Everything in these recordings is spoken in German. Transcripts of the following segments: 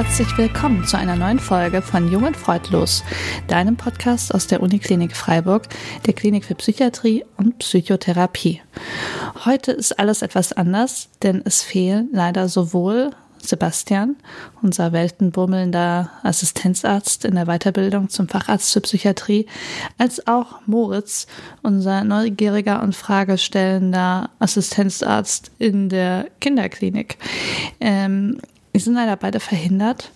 Herzlich willkommen zu einer neuen Folge von Jung und Freudlos, deinem Podcast aus der Uniklinik Freiburg, der Klinik für Psychiatrie und Psychotherapie. Heute ist alles etwas anders, denn es fehlen leider sowohl Sebastian, unser weltenbummelnder Assistenzarzt in der Weiterbildung zum Facharzt für Psychiatrie, als auch Moritz, unser neugieriger und fragestellender Assistenzarzt in der Kinderklinik. Ähm, wir sind leider beide verhindert,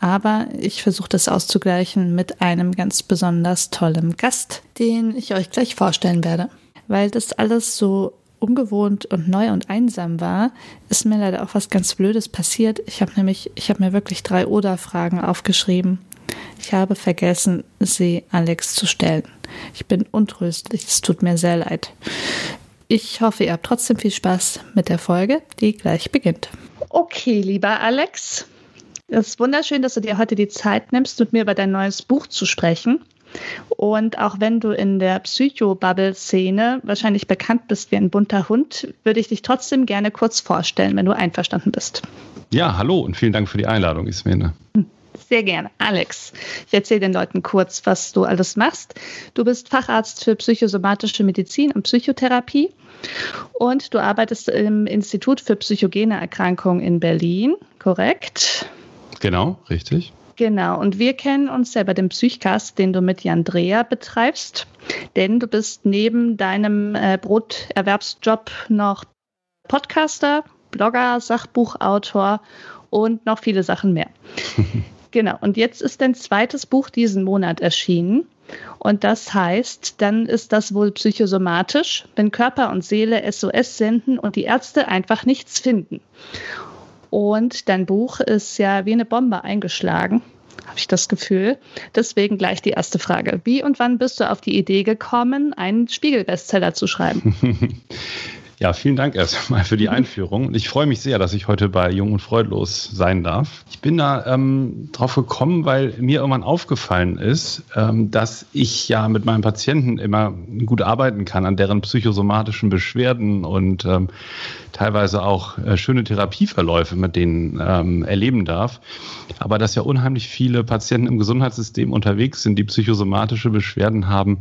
aber ich versuche das auszugleichen mit einem ganz besonders tollen Gast, den ich euch gleich vorstellen werde. Weil das alles so ungewohnt und neu und einsam war, ist mir leider auch was ganz Blödes passiert. Ich habe nämlich, ich habe mir wirklich drei Oder-Fragen aufgeschrieben. Ich habe vergessen, sie Alex zu stellen. Ich bin untröstlich, es tut mir sehr leid. Ich hoffe, ihr habt trotzdem viel Spaß mit der Folge, die gleich beginnt. Okay, lieber Alex, es ist wunderschön, dass du dir heute die Zeit nimmst, mit mir über dein neues Buch zu sprechen. Und auch wenn du in der Psycho-Bubble-Szene wahrscheinlich bekannt bist wie ein bunter Hund, würde ich dich trotzdem gerne kurz vorstellen, wenn du einverstanden bist. Ja, hallo und vielen Dank für die Einladung, Ismene. Hm, sehr gerne. Alex, ich erzähle den Leuten kurz, was du alles machst. Du bist Facharzt für psychosomatische Medizin und Psychotherapie und du arbeitest im Institut für psychogene Erkrankungen in Berlin, korrekt? Genau, richtig. Genau, und wir kennen uns ja bei dem Psychcast, den du mit Jan Dreher betreibst, denn du bist neben deinem äh, Broterwerbsjob noch Podcaster, Blogger, Sachbuchautor und noch viele Sachen mehr. genau, und jetzt ist dein zweites Buch diesen Monat erschienen. Und das heißt, dann ist das wohl psychosomatisch, wenn Körper und Seele SOS senden und die Ärzte einfach nichts finden. Und dein Buch ist ja wie eine Bombe eingeschlagen, habe ich das Gefühl. Deswegen gleich die erste Frage. Wie und wann bist du auf die Idee gekommen, einen Spiegel-Bestseller zu schreiben? Ja, vielen Dank erstmal für die mhm. Einführung. Ich freue mich sehr, dass ich heute bei Jung und Freudlos sein darf. Ich bin da ähm, drauf gekommen, weil mir irgendwann aufgefallen ist, ähm, dass ich ja mit meinen Patienten immer gut arbeiten kann an deren psychosomatischen Beschwerden und ähm, teilweise auch äh, schöne Therapieverläufe mit denen ähm, erleben darf. Aber dass ja unheimlich viele Patienten im Gesundheitssystem unterwegs sind, die psychosomatische Beschwerden haben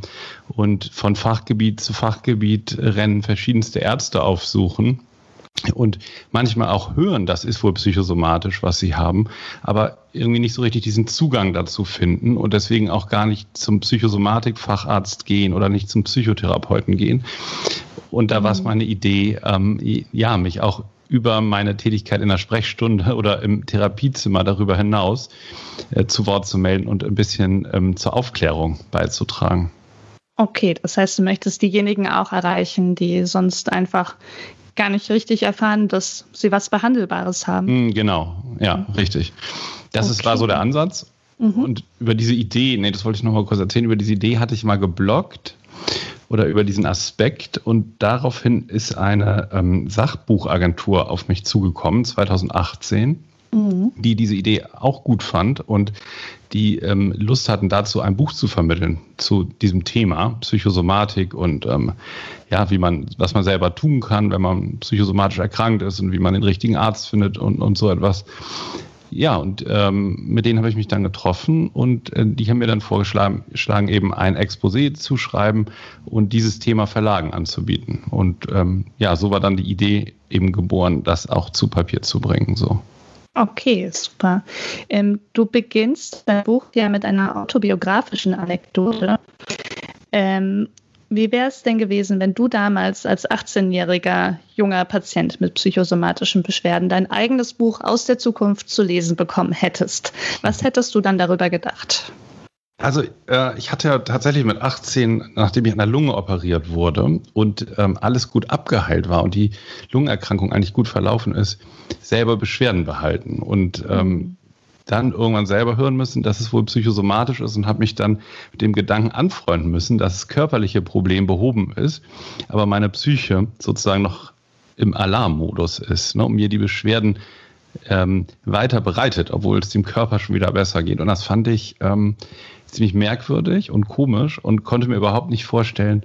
und von Fachgebiet zu Fachgebiet rennen verschiedenste Ärzte Ärzte aufsuchen und manchmal auch hören, das ist wohl psychosomatisch, was sie haben, aber irgendwie nicht so richtig diesen Zugang dazu finden und deswegen auch gar nicht zum Psychosomatik-Facharzt gehen oder nicht zum Psychotherapeuten gehen. Und da war es mhm. meine Idee, ähm, ja, mich auch über meine Tätigkeit in der Sprechstunde oder im Therapiezimmer darüber hinaus äh, zu Wort zu melden und ein bisschen ähm, zur Aufklärung beizutragen. Okay, das heißt, du möchtest diejenigen auch erreichen, die sonst einfach gar nicht richtig erfahren, dass sie was Behandelbares haben. Hm, genau, ja, mhm. richtig. Das okay. ist, war so der Ansatz. Mhm. Und über diese Idee, nee, das wollte ich noch mal kurz erzählen, über diese Idee hatte ich mal geblockt oder über diesen Aspekt und daraufhin ist eine ähm, Sachbuchagentur auf mich zugekommen, 2018 mhm. die diese Idee auch gut fand und die ähm, Lust hatten dazu, ein Buch zu vermitteln zu diesem Thema Psychosomatik und ähm, ja, wie man, was man selber tun kann, wenn man psychosomatisch erkrankt ist und wie man den richtigen Arzt findet und, und so etwas. Ja, und ähm, mit denen habe ich mich dann getroffen und äh, die haben mir dann vorgeschlagen, eben ein Exposé zu schreiben und dieses Thema Verlagen anzubieten. Und ähm, ja, so war dann die Idee eben geboren, das auch zu Papier zu bringen. So. Okay, super. Ähm, du beginnst dein Buch ja mit einer autobiografischen Anekdote. Ähm, wie wäre es denn gewesen, wenn du damals als 18-jähriger junger Patient mit psychosomatischen Beschwerden dein eigenes Buch aus der Zukunft zu lesen bekommen hättest? Was hättest du dann darüber gedacht? Also äh, ich hatte ja tatsächlich mit 18, nachdem ich an der Lunge operiert wurde und ähm, alles gut abgeheilt war und die Lungenerkrankung eigentlich gut verlaufen ist, selber Beschwerden behalten und ähm, dann irgendwann selber hören müssen, dass es wohl psychosomatisch ist und habe mich dann mit dem Gedanken anfreunden müssen, dass das körperliche Problem behoben ist, aber meine Psyche sozusagen noch im Alarmmodus ist, ne, um mir die Beschwerden ähm, weiter bereitet, obwohl es dem Körper schon wieder besser geht. Und das fand ich ähm, ziemlich merkwürdig und komisch und konnte mir überhaupt nicht vorstellen,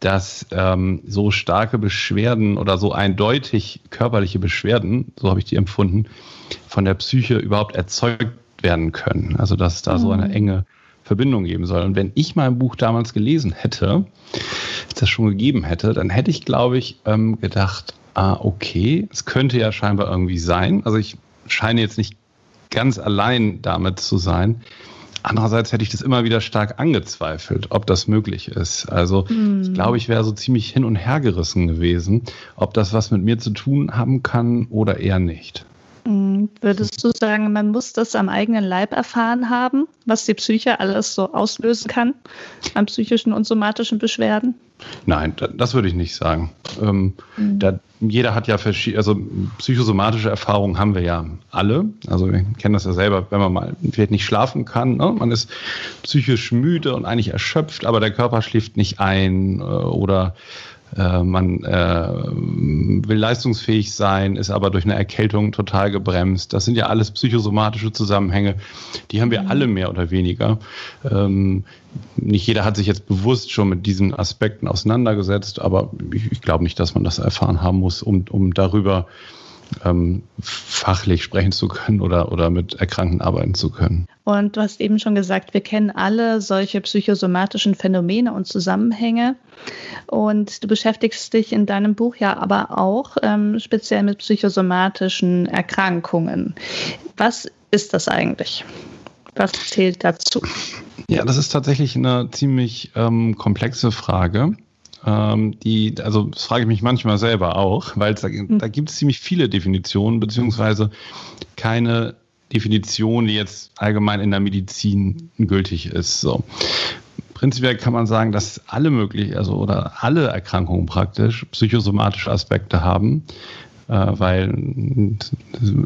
dass ähm, so starke Beschwerden oder so eindeutig körperliche Beschwerden, so habe ich die empfunden, von der Psyche überhaupt erzeugt werden können. Also dass es da mhm. so eine mhm. enge Verbindung geben soll. Und wenn ich mein Buch damals gelesen hätte, das schon gegeben hätte, dann hätte ich, glaube ich, ähm, gedacht, ah, okay, es könnte ja scheinbar irgendwie sein. Also ich scheine jetzt nicht ganz allein damit zu sein. Andererseits hätte ich das immer wieder stark angezweifelt, ob das möglich ist. Also mm. ich glaube, ich wäre so ziemlich hin und her gerissen gewesen, ob das was mit mir zu tun haben kann oder eher nicht. Hm, würdest du sagen, man muss das am eigenen Leib erfahren haben, was die Psyche alles so auslösen kann an psychischen und somatischen Beschwerden? Nein, das würde ich nicht sagen. Ähm, mhm. da, jeder hat ja verschiedene, also psychosomatische Erfahrungen haben wir ja alle. Also wir kennen das ja selber, wenn man mal vielleicht nicht schlafen kann. Ne? Man ist psychisch müde und eigentlich erschöpft, aber der Körper schläft nicht ein äh, oder man äh, will leistungsfähig sein, ist aber durch eine Erkältung total gebremst. Das sind ja alles psychosomatische Zusammenhänge. Die haben wir mhm. alle mehr oder weniger. Ähm, nicht jeder hat sich jetzt bewusst schon mit diesen Aspekten auseinandergesetzt, aber ich, ich glaube nicht, dass man das erfahren haben muss, um, um darüber ähm, fachlich sprechen zu können oder, oder mit Erkrankten arbeiten zu können. Und du hast eben schon gesagt, wir kennen alle solche psychosomatischen Phänomene und Zusammenhänge. Und du beschäftigst dich in deinem Buch ja aber auch ähm, speziell mit psychosomatischen Erkrankungen. Was ist das eigentlich? Was zählt dazu? Ja, das ist tatsächlich eine ziemlich ähm, komplexe Frage. Ähm, die, also das frage ich mich manchmal selber auch, weil da, hm. da gibt es ziemlich viele Definitionen, beziehungsweise keine Definition, die jetzt allgemein in der Medizin gültig ist. So. Prinzipiell kann man sagen, dass alle möglich, also oder alle Erkrankungen praktisch psychosomatische Aspekte haben, weil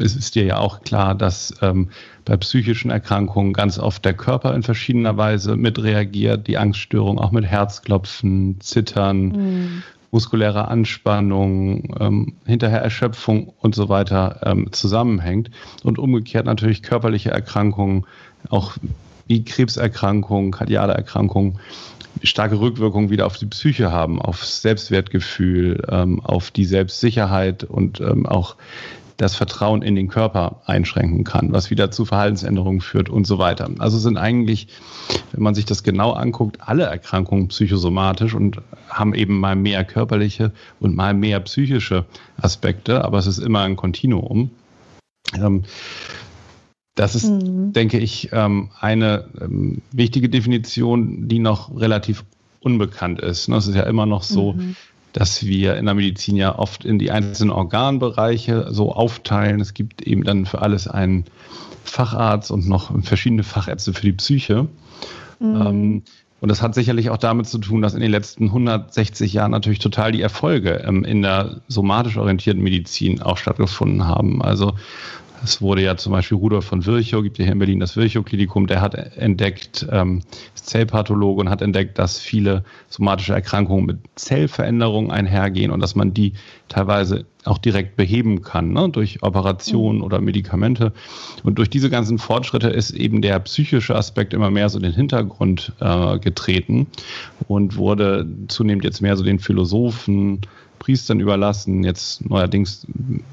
es ist dir ja auch klar, dass ähm, bei psychischen Erkrankungen ganz oft der Körper in verschiedener Weise mitreagiert, die Angststörung auch mit Herzklopfen, Zittern, mhm. muskulärer Anspannung, ähm, hinterher Erschöpfung und so weiter ähm, zusammenhängt. Und umgekehrt natürlich körperliche Erkrankungen, auch wie Krebserkrankungen, kardiale Erkrankungen, starke Rückwirkungen wieder auf die Psyche haben, auf Selbstwertgefühl, ähm, auf die Selbstsicherheit und ähm, auch das Vertrauen in den Körper einschränken kann, was wieder zu Verhaltensänderungen führt und so weiter. Also sind eigentlich, wenn man sich das genau anguckt, alle Erkrankungen psychosomatisch und haben eben mal mehr körperliche und mal mehr psychische Aspekte, aber es ist immer ein Kontinuum. Ähm, das ist, mhm. denke ich, ähm, eine ähm, wichtige Definition, die noch relativ unbekannt ist. Es ist ja immer noch so, mhm. dass wir in der Medizin ja oft in die einzelnen Organbereiche so aufteilen. Es gibt eben dann für alles einen Facharzt und noch verschiedene Fachärzte für die Psyche. Mhm. und das hat sicherlich auch damit zu tun, dass in den letzten 160 Jahren natürlich total die Erfolge in der somatisch orientierten Medizin auch stattgefunden haben. Also es wurde ja zum Beispiel Rudolf von Virchow, gibt ja hier in Berlin das Virchow-Klinikum, der hat entdeckt, ähm, ist Zellpathologe und hat entdeckt, dass viele somatische Erkrankungen mit Zellveränderungen einhergehen und dass man die teilweise auch direkt beheben kann, ne, durch Operationen mhm. oder Medikamente. Und durch diese ganzen Fortschritte ist eben der psychische Aspekt immer mehr so in den Hintergrund äh, getreten und wurde zunehmend jetzt mehr so den Philosophen, Priestern überlassen. Jetzt neuerdings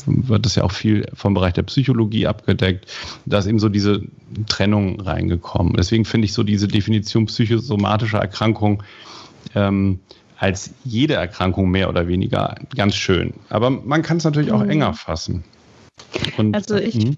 wird das ja auch viel vom Bereich der Psychologie abgedeckt. Da ist eben so diese Trennung reingekommen. Deswegen finde ich so diese Definition psychosomatischer Erkrankung ähm, als jede Erkrankung mehr oder weniger ganz schön. Aber man kann es natürlich auch mhm. enger fassen. Und, also ich, mh.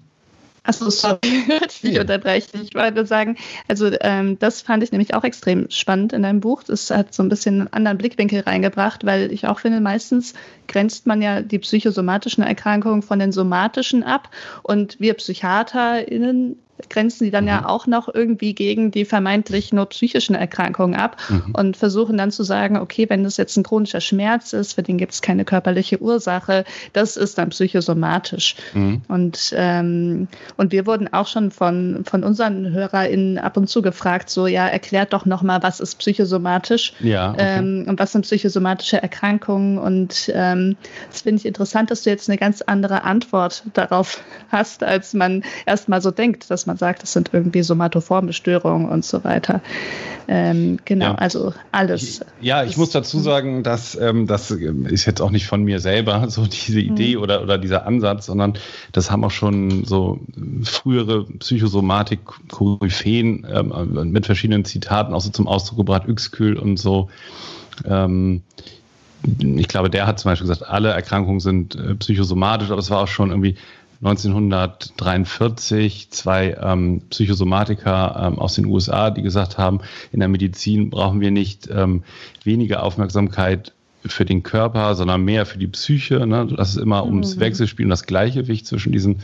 Achso, sorry, ich ja. unterbreche. Ich wollte sagen, also ähm, das fand ich nämlich auch extrem spannend in deinem Buch. Das hat so ein bisschen einen anderen Blickwinkel reingebracht, weil ich auch finde, meistens grenzt man ja die psychosomatischen Erkrankungen von den somatischen ab. Und wir PsychiaterInnen grenzen die dann mhm. ja auch noch irgendwie gegen die vermeintlich nur psychischen Erkrankungen ab mhm. und versuchen dann zu sagen, okay, wenn das jetzt ein chronischer Schmerz ist, für den gibt es keine körperliche Ursache, das ist dann psychosomatisch. Mhm. Und, ähm, und wir wurden auch schon von, von unseren HörerInnen ab und zu gefragt, so, ja, erklärt doch nochmal, was ist psychosomatisch ja, okay. ähm, und was sind psychosomatische Erkrankungen. Und ähm, das finde ich interessant, dass du jetzt eine ganz andere Antwort darauf hast, als man erstmal so denkt, dass dass man sagt, das sind irgendwie somatoforme Störungen und so weiter. Ähm, genau, ja. also alles. Ich, ja, ich muss dazu sagen, dass ähm, das ist jetzt auch nicht von mir selber so diese mhm. Idee mhm. oder, oder dieser Ansatz, sondern das haben auch schon so frühere Psychosomatik-Koryphäen ähm, mit verschiedenen Zitaten auch so zum Ausdruck gebracht, Üxkühl und so. Ähm, ich glaube, der hat zum Beispiel gesagt, alle Erkrankungen sind äh, psychosomatisch, aber es war auch schon irgendwie 1943 zwei ähm, Psychosomatiker ähm, aus den USA, die gesagt haben, in der Medizin brauchen wir nicht ähm, weniger Aufmerksamkeit für den Körper, sondern mehr für die Psyche. Ne? Dass es immer mhm. ums Wechselspiel und das Gleichgewicht zwischen diesen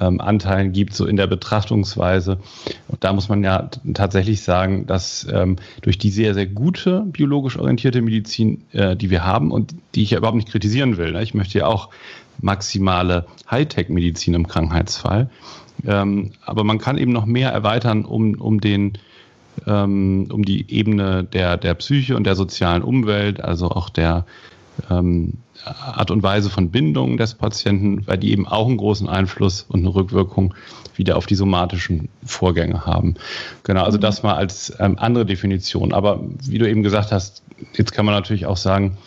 ähm, Anteilen gibt, so in der Betrachtungsweise. Und da muss man ja tatsächlich sagen, dass ähm, durch die sehr, sehr gute biologisch orientierte Medizin, äh, die wir haben und die ich ja überhaupt nicht kritisieren will, ne? ich möchte ja auch maximale Hightech-Medizin im Krankheitsfall. Ähm, aber man kann eben noch mehr erweitern, um, um den ähm, um die Ebene der, der Psyche und der sozialen Umwelt, also auch der ähm, Art und Weise von Bindung des Patienten, weil die eben auch einen großen Einfluss und eine Rückwirkung wieder auf die somatischen Vorgänge haben. Genau, also das mal als ähm, andere Definition. Aber wie du eben gesagt hast, jetzt kann man natürlich auch sagen,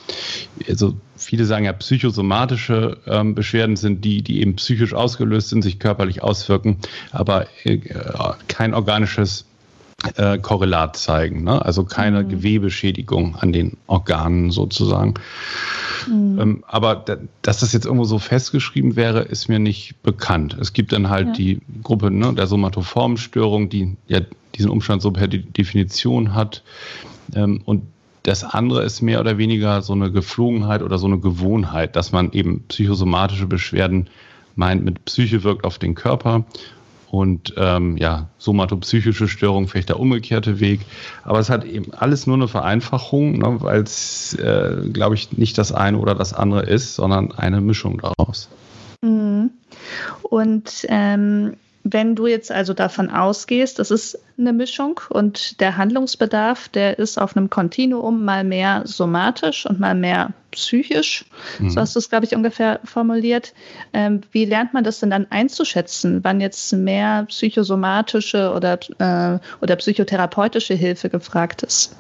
also viele sagen ja, psychosomatische ähm, Beschwerden sind die, die eben psychisch ausgelöst sind, sich körperlich auswirken, aber äh, kein organisches äh, Korrelat zeigen, ne? also keine mhm. Gewebeschädigung an den Organen sozusagen. Mhm. Ähm, aber dass das jetzt irgendwo so festgeschrieben wäre, ist mir nicht bekannt. Es gibt dann halt ja. die Gruppe ne, der somatoformen Störung, die ja diesen Umstand so per Definition hat. Ähm, und das andere ist mehr oder weniger so eine Geflogenheit oder so eine Gewohnheit, dass man eben psychosomatische Beschwerden meint, mit Psyche wirkt auf den Körper und ähm, ja, somatopsychische Störung, vielleicht der umgekehrte Weg. Aber es hat eben alles nur eine Vereinfachung, ne, weil es, äh, glaube ich, nicht das eine oder das andere ist, sondern eine Mischung daraus. Mhm. Und ähm, wenn du jetzt also davon ausgehst, das ist eine Mischung und der Handlungsbedarf, der ist auf einem Kontinuum mal mehr somatisch und mal mehr psychisch. Mhm. So hast du es, glaube ich, ungefähr formuliert. Ähm, wie lernt man das denn dann einzuschätzen, wann jetzt mehr psychosomatische oder, äh, oder psychotherapeutische Hilfe gefragt ist?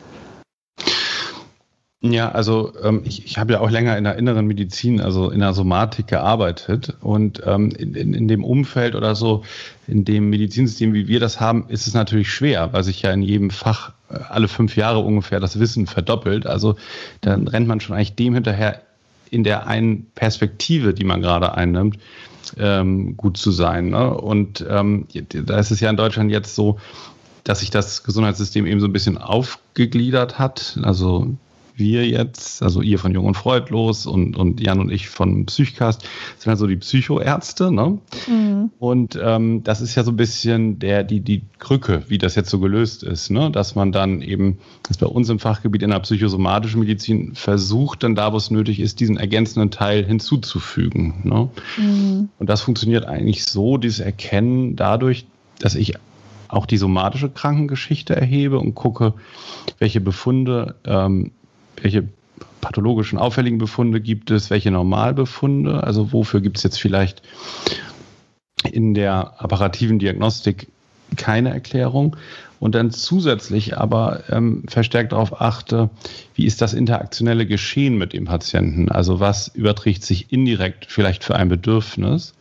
Ja, also ähm, ich, ich habe ja auch länger in der inneren Medizin, also in der Somatik gearbeitet und ähm, in, in, in dem Umfeld oder so, in dem Medizinsystem, wie wir das haben, ist es natürlich schwer, weil sich ja in jedem Fach äh, alle fünf Jahre ungefähr das Wissen verdoppelt. Also dann rennt man schon eigentlich dem hinterher, in der einen Perspektive, die man gerade einnimmt, ähm, gut zu sein. Ne? Und ähm, da ist es ja in Deutschland jetzt so, dass sich das Gesundheitssystem eben so ein bisschen aufgegliedert hat. Also wir jetzt, also ihr von Jung und Freudlos und, und Jan und ich von Psychcast, sind halt so die Psychoärzte. Ne? Mhm. Und ähm, das ist ja so ein bisschen der, die, die Krücke, wie das jetzt so gelöst ist, ne? dass man dann eben, das bei uns im Fachgebiet in der psychosomatischen Medizin versucht, dann da, wo es nötig ist, diesen ergänzenden Teil hinzuzufügen. Ne? Mhm. Und das funktioniert eigentlich so, dieses Erkennen dadurch, dass ich auch die somatische Krankengeschichte erhebe und gucke, welche Befunde ähm, welche pathologischen auffälligen Befunde gibt es, welche Normalbefunde, also wofür gibt es jetzt vielleicht in der apparativen Diagnostik keine Erklärung und dann zusätzlich aber ähm, verstärkt darauf achte, wie ist das interaktionelle Geschehen mit dem Patienten? Also was überträgt sich indirekt vielleicht für ein Bedürfnis?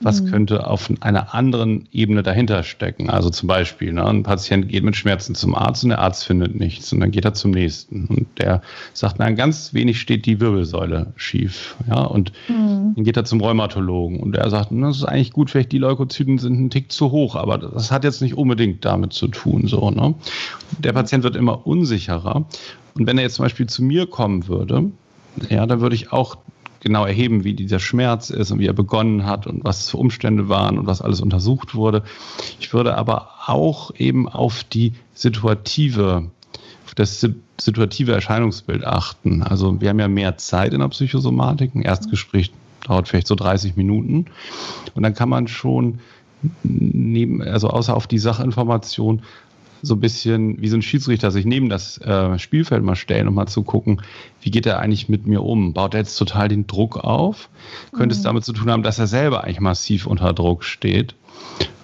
Was mhm. könnte auf einer anderen Ebene dahinter stecken? Also zum Beispiel, ne, ein Patient geht mit Schmerzen zum Arzt und der Arzt findet nichts und dann geht er zum nächsten und der sagt, na, ganz wenig steht die Wirbelsäule schief. Ja, und mhm. dann geht er zum Rheumatologen und der sagt, das ist eigentlich gut, vielleicht die Leukozyten sind ein Tick zu hoch, aber das hat jetzt nicht unbedingt damit zu tun. So, ne? Der Patient wird immer unsicherer. Und wenn er jetzt zum Beispiel zu mir kommen würde, ja, dann würde ich auch genau erheben, wie dieser Schmerz ist und wie er begonnen hat und was für Umstände waren und was alles untersucht wurde. Ich würde aber auch eben auf die situative, auf das situative Erscheinungsbild achten. Also wir haben ja mehr Zeit in der Psychosomatik. Ein Erstgespräch dauert vielleicht so 30 Minuten. Und dann kann man schon neben, also außer auf die Sachinformation so ein bisschen wie so ein Schiedsrichter sich neben das äh, Spielfeld mal stellen, um mal zu gucken, wie geht er eigentlich mit mir um? Baut er jetzt total den Druck auf? Könnte mhm. es damit zu tun haben, dass er selber eigentlich massiv unter Druck steht?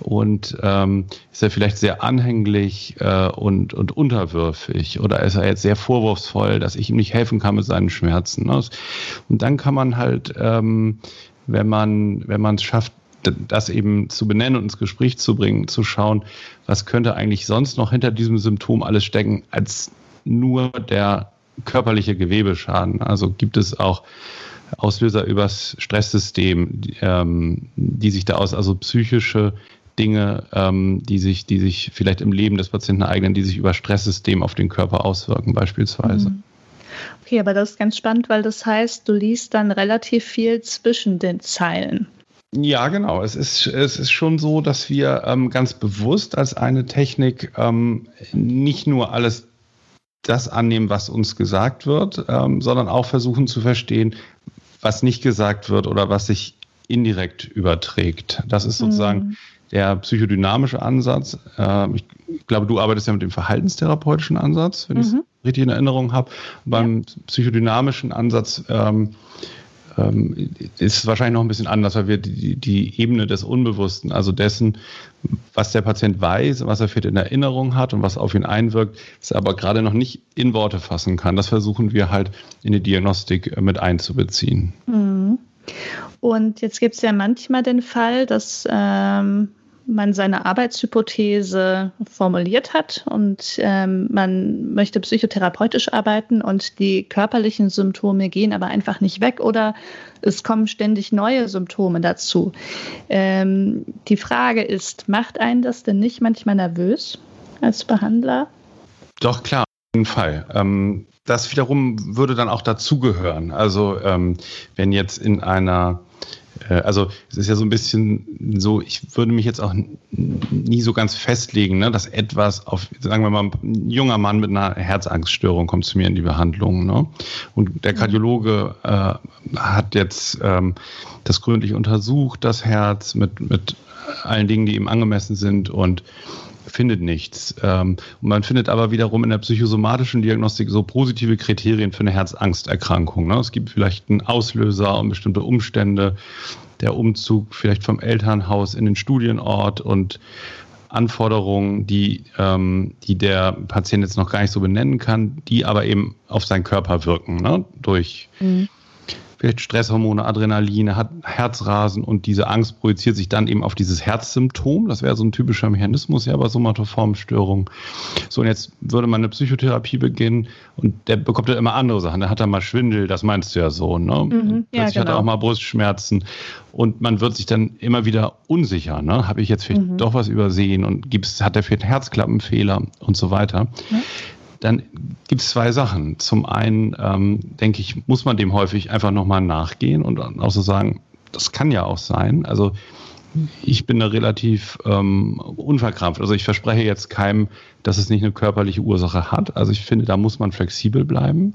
und ähm, ist er vielleicht sehr anhänglich äh, und, und unterwürfig oder ist er jetzt sehr vorwurfsvoll, dass ich ihm nicht helfen kann mit seinen Schmerzen. Ne? Und dann kann man halt, ähm, wenn man wenn man es schafft, das eben zu benennen und ins Gespräch zu bringen, zu schauen, was könnte eigentlich sonst noch hinter diesem Symptom alles stecken, als nur der körperliche Gewebeschaden. Also gibt es auch Auslöser übers Stresssystem, ähm, die sich da aus, also psychische Dinge, ähm, die sich, die sich vielleicht im Leben des Patienten eignen, die sich über Stresssystem auf den Körper auswirken, beispielsweise. Mhm. Okay, aber das ist ganz spannend, weil das heißt, du liest dann relativ viel zwischen den Zeilen. Ja, genau. Es ist, es ist schon so, dass wir ähm, ganz bewusst als eine Technik ähm, nicht nur alles das annehmen, was uns gesagt wird, ähm, sondern auch versuchen zu verstehen, was nicht gesagt wird oder was sich indirekt überträgt. Das ist sozusagen mhm. der psychodynamische Ansatz. Äh, ich glaube, du arbeitest ja mit dem verhaltenstherapeutischen Ansatz, wenn mhm. ich es richtig in Erinnerung habe. Beim ja. psychodynamischen Ansatz ähm, ist wahrscheinlich noch ein bisschen anders, weil wir die, die Ebene des Unbewussten, also dessen, was der Patient weiß, was er für in Erinnerung hat und was auf ihn einwirkt, es aber gerade noch nicht in Worte fassen kann. Das versuchen wir halt in die Diagnostik äh, mit einzubeziehen. Mhm. Und jetzt gibt es ja manchmal den Fall, dass ähm, man seine Arbeitshypothese formuliert hat und ähm, man möchte psychotherapeutisch arbeiten und die körperlichen Symptome gehen aber einfach nicht weg oder es kommen ständig neue Symptome dazu. Ähm, die Frage ist, macht einen das denn nicht manchmal nervös als Behandler? Doch, klar, auf jeden Fall. Ähm, das wiederum würde dann auch dazugehören. Also ähm, wenn jetzt in einer also es ist ja so ein bisschen so, ich würde mich jetzt auch nie so ganz festlegen, ne, dass etwas auf, sagen wir mal, ein junger Mann mit einer Herzangststörung kommt zu mir in die Behandlung. Ne? Und der Kardiologe äh, hat jetzt ähm, das gründlich untersucht, das Herz mit, mit allen Dingen, die ihm angemessen sind und findet nichts. Ähm, und man findet aber wiederum in der psychosomatischen Diagnostik so positive Kriterien für eine Herzangsterkrankung. Ne? Es gibt vielleicht einen Auslöser und bestimmte Umstände, der Umzug vielleicht vom Elternhaus in den Studienort und Anforderungen, die, ähm, die der Patient jetzt noch gar nicht so benennen kann, die aber eben auf seinen Körper wirken, ne? durch mhm vielleicht Stresshormone, Adrenalin, hat Herzrasen und diese Angst projiziert sich dann eben auf dieses Herzsymptom. Das wäre so ein typischer Mechanismus ja bei Somatoformstörungen. So, und jetzt würde man eine Psychotherapie beginnen und der bekommt ja immer andere Sachen. Der hat dann mal Schwindel, das meinst du ja so, ne? Mhm, ja, Plötzlich genau. hat er genau. auch mal Brustschmerzen und man wird sich dann immer wieder unsicher, ne? Habe ich jetzt vielleicht mhm. doch was übersehen und gibt's, hat er vielleicht einen Herzklappenfehler und so weiter. Ja dann gibt es zwei Sachen. Zum einen, ähm, denke ich, muss man dem häufig einfach nochmal nachgehen und auch so sagen, das kann ja auch sein. Also ich bin da relativ ähm, unverkrampft. Also ich verspreche jetzt keinem, dass es nicht eine körperliche Ursache hat. Also ich finde, da muss man flexibel bleiben.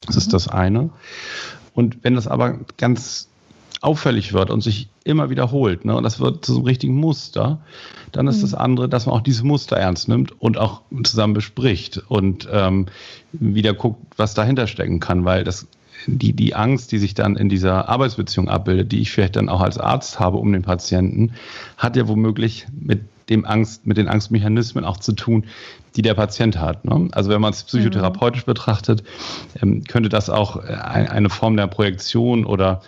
Das mhm. ist das eine. Und wenn das aber ganz auffällig wird und sich immer wiederholt, ne, und das wird zu so einem richtigen Muster, dann ist mhm. das andere, dass man auch diese Muster ernst nimmt und auch zusammen bespricht und ähm, wieder guckt, was dahinter stecken kann, weil das die, die Angst, die sich dann in dieser Arbeitsbeziehung abbildet, die ich vielleicht dann auch als Arzt habe um den Patienten, hat ja womöglich mit dem Angst, mit den Angstmechanismen auch zu tun, die der Patient hat. Ne? Also wenn man es psychotherapeutisch mhm. betrachtet, ähm, könnte das auch äh, eine Form der Projektion oder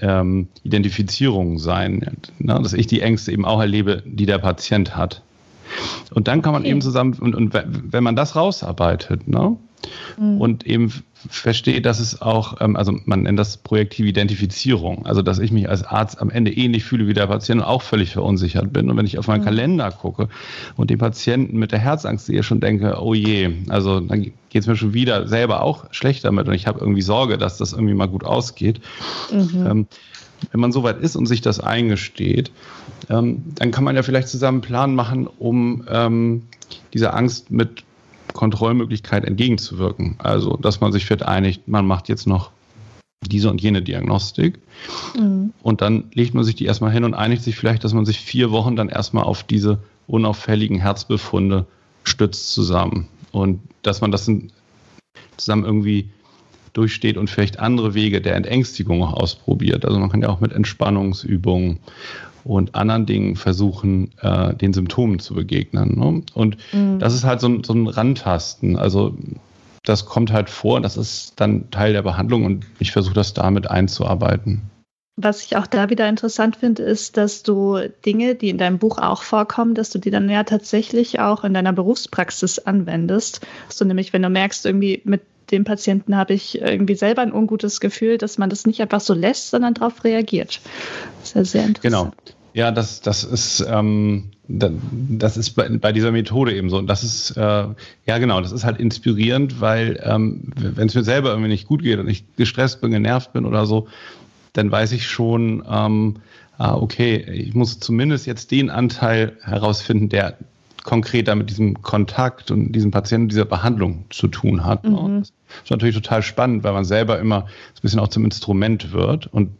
ähm, Identifizierung sein, ne? dass ich die Ängste eben auch erlebe, die der Patient hat. Und dann kann man okay. eben zusammen, und, und wenn man das rausarbeitet, ne? Mhm. und eben versteht, dass es auch, ähm, also man nennt das projektive Identifizierung, also dass ich mich als Arzt am Ende ähnlich fühle wie der Patient und auch völlig verunsichert bin. Und wenn ich auf meinen mhm. Kalender gucke und den Patienten mit der Herzangst sehe, schon denke, oh je, also dann geht es mir schon wieder selber auch schlecht damit und ich habe irgendwie Sorge, dass das irgendwie mal gut ausgeht. Mhm. Ähm, wenn man soweit ist und sich das eingesteht, ähm, dann kann man ja vielleicht zusammen einen Plan machen, um ähm, diese Angst mit Kontrollmöglichkeit entgegenzuwirken. Also, dass man sich vielleicht einigt, man macht jetzt noch diese und jene Diagnostik. Mhm. Und dann legt man sich die erstmal hin und einigt sich vielleicht, dass man sich vier Wochen dann erstmal auf diese unauffälligen Herzbefunde stützt zusammen. Und dass man das zusammen irgendwie durchsteht und vielleicht andere Wege der Entängstigung auch ausprobiert. Also man kann ja auch mit Entspannungsübungen und anderen Dingen versuchen, äh, den Symptomen zu begegnen. Ne? Und mhm. das ist halt so ein, so ein Randtasten. Also das kommt halt vor, das ist dann Teil der Behandlung und ich versuche das damit einzuarbeiten. Was ich auch da wieder interessant finde, ist, dass du Dinge, die in deinem Buch auch vorkommen, dass du die dann ja tatsächlich auch in deiner Berufspraxis anwendest. So nämlich, wenn du merkst, irgendwie mit dem Patienten habe ich irgendwie selber ein ungutes Gefühl, dass man das nicht einfach so lässt, sondern darauf reagiert. Das ist ja sehr interessant. Genau. Ja, das, das ist, ähm, das ist bei, bei, dieser Methode eben so. Und das ist, äh, ja genau, das ist halt inspirierend, weil ähm, wenn es mir selber irgendwie nicht gut geht und ich gestresst bin, genervt bin oder so, dann weiß ich schon, ähm, ah, okay, ich muss zumindest jetzt den Anteil herausfinden, der konkreter mit diesem Kontakt und diesem Patienten, dieser Behandlung zu tun hat. Mhm. Das ist natürlich total spannend, weil man selber immer ein bisschen auch zum Instrument wird und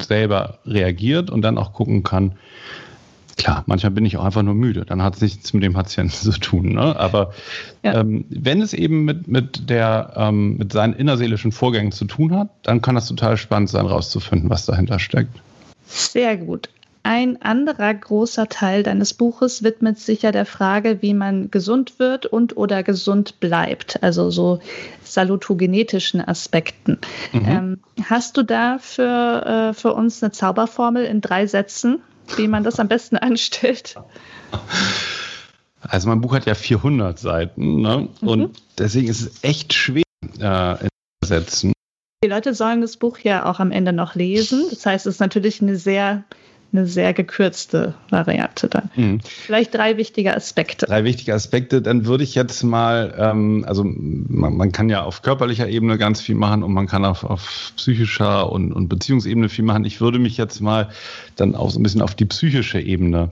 selber reagiert und dann auch gucken kann, klar, manchmal bin ich auch einfach nur müde, dann hat es nichts mit dem Patienten zu tun. Ne? Aber ja. ähm, wenn es eben mit, mit, der, ähm, mit seinen innerseelischen Vorgängen zu tun hat, dann kann das total spannend sein, rauszufinden, was dahinter steckt. Sehr gut. Ein anderer großer Teil deines Buches widmet sich ja der Frage, wie man gesund wird und oder gesund bleibt, also so salutogenetischen Aspekten. Mhm. Ähm, hast du da für, äh, für uns eine Zauberformel in drei Sätzen, wie man das am besten anstellt? Also mein Buch hat ja 400 Seiten ne? mhm. und deswegen ist es echt schwer äh, in Sätzen. Die Leute sollen das Buch ja auch am Ende noch lesen. Das heißt, es ist natürlich eine sehr eine sehr gekürzte Variante dann. Mhm. Vielleicht drei wichtige Aspekte. Drei wichtige Aspekte, dann würde ich jetzt mal, ähm, also man, man, kann ja auf körperlicher Ebene ganz viel machen und man kann auf, auf psychischer und, und Beziehungsebene viel machen. Ich würde mich jetzt mal dann auch so ein bisschen auf die psychische Ebene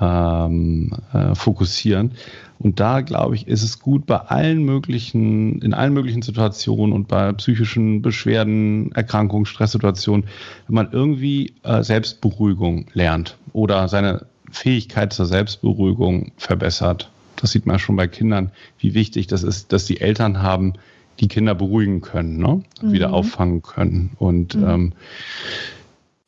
ähm, äh, fokussieren. Und da, glaube ich, ist es gut, bei allen möglichen, in allen möglichen Situationen und bei psychischen Beschwerden, Erkrankungen, Stresssituationen, wenn man irgendwie äh, Selbstberuhigung lernt oder seine Fähigkeit zur Selbstberuhigung verbessert. Das sieht man schon bei Kindern, wie wichtig das ist, dass die Eltern haben, die Kinder beruhigen können, ne? Mhm. wieder auffangen können. Und mhm. ähm,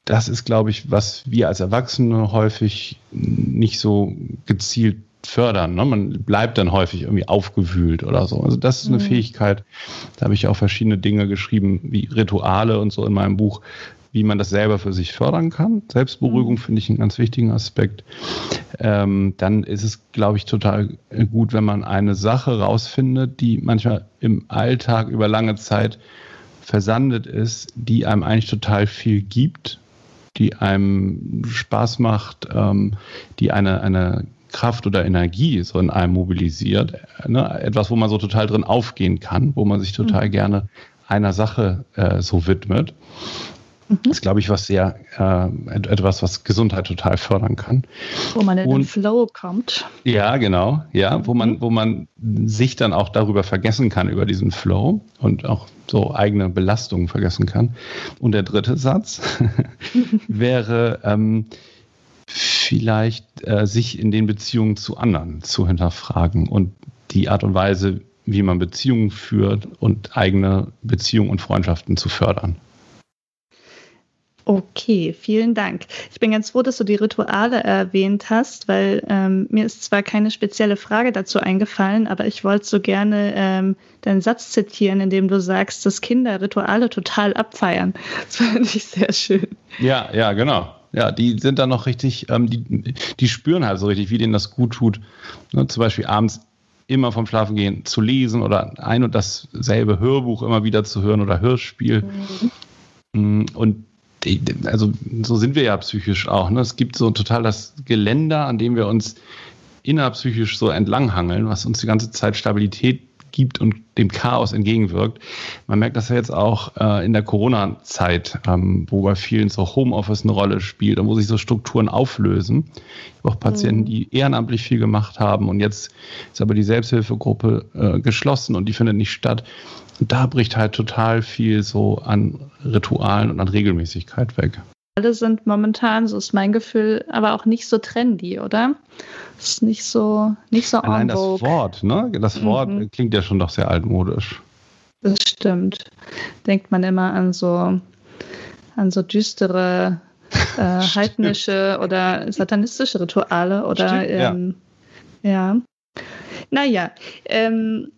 das ist, glaube ich, was wir als Erwachsene häufig nicht so gezielt fördern. Ne? Man bleibt dann häufig irgendwie aufgewühlt oder so. Also das ist eine mhm. Fähigkeit. Da habe ich auch verschiedene Dinge geschrieben, wie Rituale und so in meinem Buch, wie man das selber für sich fördern kann. Selbstberuhigung mhm. finde ich einen ganz wichtigen Aspekt. Ähm, dann ist es, glaube ich, total gut, wenn man eine Sache rausfindet, die manchmal im Alltag über lange Zeit versandet ist, die einem eigentlich total viel gibt, die einem Spaß macht, ähm, die eine, eine Kraft oder Energie so in einem mobilisiert. Ne? Etwas, wo man so total drin aufgehen kann, wo man sich total mhm. gerne einer Sache äh, so widmet. Mhm. Das ist, glaube ich, was sehr, äh, etwas, was Gesundheit total fördern kann. Wo man in Und, den Flow kommt. Ja, genau. Ja, wo man, mhm. wo man sich dann auch darüber vergessen kann, über diesen Flow und auch so eigene Belastungen vergessen kann. Und der dritte Satz wäre, ähm, vielleicht äh, sich in den Beziehungen zu anderen zu hinterfragen und die Art und Weise, wie man Beziehungen führt und eigene Beziehungen und Freundschaften zu fördern. Okay, vielen Dank. Ich bin ganz froh, dass du die Rituale erwähnt hast, weil ähm, mir ist zwar keine spezielle Frage dazu eingefallen, aber ich wollte so gerne ähm, deinen Satz zitieren, in dem du sagst, dass Kinder Rituale total abfeiern. Das fand ich sehr schön. Ja, ja, genau. Ja, die sind dann noch richtig, ähm, die, die spüren halt so richtig, wie denen das gut tut. Ne, zum Beispiel abends immer vom Schlafengehen zu lesen oder ein und dasselbe Hörbuch immer wieder zu hören oder Hörspiel. Mhm. Mm, und also so sind wir ja psychisch auch. Ne? Es gibt so total das Geländer, an dem wir uns innerpsychisch so entlanghangeln, was uns die ganze Zeit Stabilität gibt und dem Chaos entgegenwirkt. Man merkt das ja jetzt auch äh, in der Corona-Zeit, ähm, wo bei vielen so Homeoffice eine Rolle spielt und wo sich so Strukturen auflösen. Ich habe auch Patienten, mhm. die ehrenamtlich viel gemacht haben und jetzt ist aber die Selbsthilfegruppe äh, geschlossen und die findet nicht statt. Und da bricht halt total viel so an Ritualen und an Regelmäßigkeit weg. Alle sind momentan, so ist mein Gefühl, aber auch nicht so trendy, oder? Das ist nicht so, nicht so Allein das Wort, ne? Das Wort mhm. klingt ja schon doch sehr altmodisch. Das stimmt. Denkt man immer an so, an so düstere äh, heidnische oder satanistische Rituale oder stimmt, ähm, ja. ja. Naja, ähm,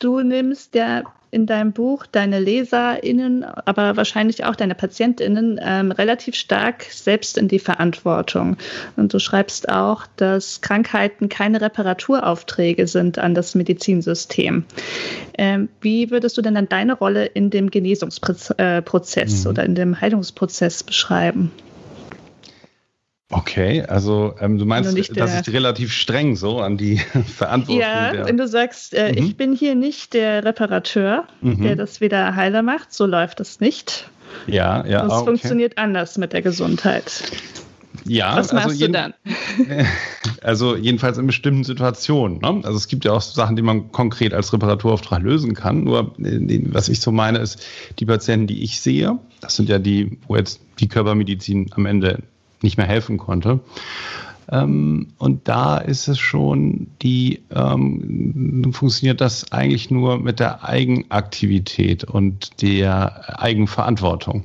du nimmst ja in deinem Buch deine LeserInnen, aber wahrscheinlich auch deine PatientInnen ähm, relativ stark selbst in die Verantwortung. Und du schreibst auch, dass Krankheiten keine Reparaturaufträge sind an das Medizinsystem. Ähm, wie würdest du denn dann deine Rolle in dem Genesungsprozess mhm. oder in dem Heilungsprozess beschreiben? Okay, also ähm, du meinst, nicht, dass ich relativ streng so an die Verantwortung. Ja, der... wenn du sagst, äh, mhm. ich bin hier nicht der Reparateur, mhm. der das wieder heiler macht, so läuft das nicht. Ja, ja. Das okay. funktioniert anders mit der Gesundheit. Ja, was machst also du dann? Also jedenfalls in bestimmten Situationen. Ne? Also es gibt ja auch Sachen, die man konkret als Reparaturauftrag lösen kann. Nur äh, was ich so meine, ist die Patienten, die ich sehe, das sind ja die, wo jetzt die Körpermedizin am Ende nicht mehr helfen konnte. Ähm, und da ist es schon, die ähm, funktioniert das eigentlich nur mit der Eigenaktivität und der Eigenverantwortung.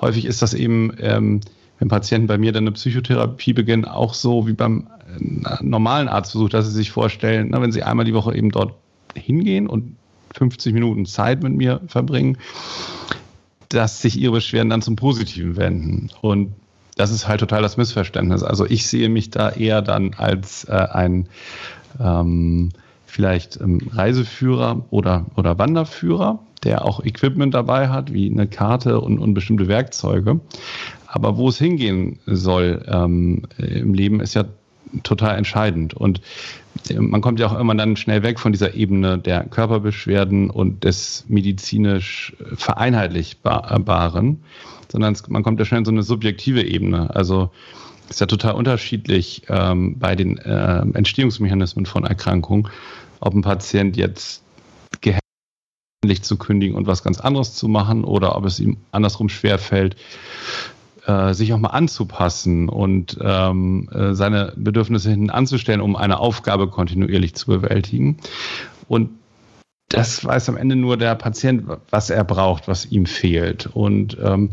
Häufig ist das eben, ähm, wenn Patienten bei mir dann eine Psychotherapie beginnen, auch so wie beim äh, normalen Arztbesuch, dass sie sich vorstellen, na, wenn sie einmal die Woche eben dort hingehen und 50 Minuten Zeit mit mir verbringen, dass sich ihre Beschwerden dann zum Positiven wenden. Und das ist halt total das Missverständnis. Also ich sehe mich da eher dann als äh, ein ähm, vielleicht ähm, Reiseführer oder, oder Wanderführer, der auch Equipment dabei hat, wie eine Karte und, und bestimmte Werkzeuge. Aber wo es hingehen soll ähm, im Leben, ist ja total entscheidend. Und äh, man kommt ja auch immer dann schnell weg von dieser Ebene der Körperbeschwerden und des medizinisch Vereinheitlichbaren sondern man kommt ja schnell in so eine subjektive Ebene. Also ist ja total unterschiedlich ähm, bei den äh, Entstehungsmechanismen von Erkrankungen, ob ein Patient jetzt zu kündigen und was ganz anderes zu machen oder ob es ihm andersrum schwerfällt, äh, sich auch mal anzupassen und ähm, äh, seine Bedürfnisse hinten anzustellen, um eine Aufgabe kontinuierlich zu bewältigen. Und das weiß am Ende nur der Patient, was er braucht, was ihm fehlt. Und ähm,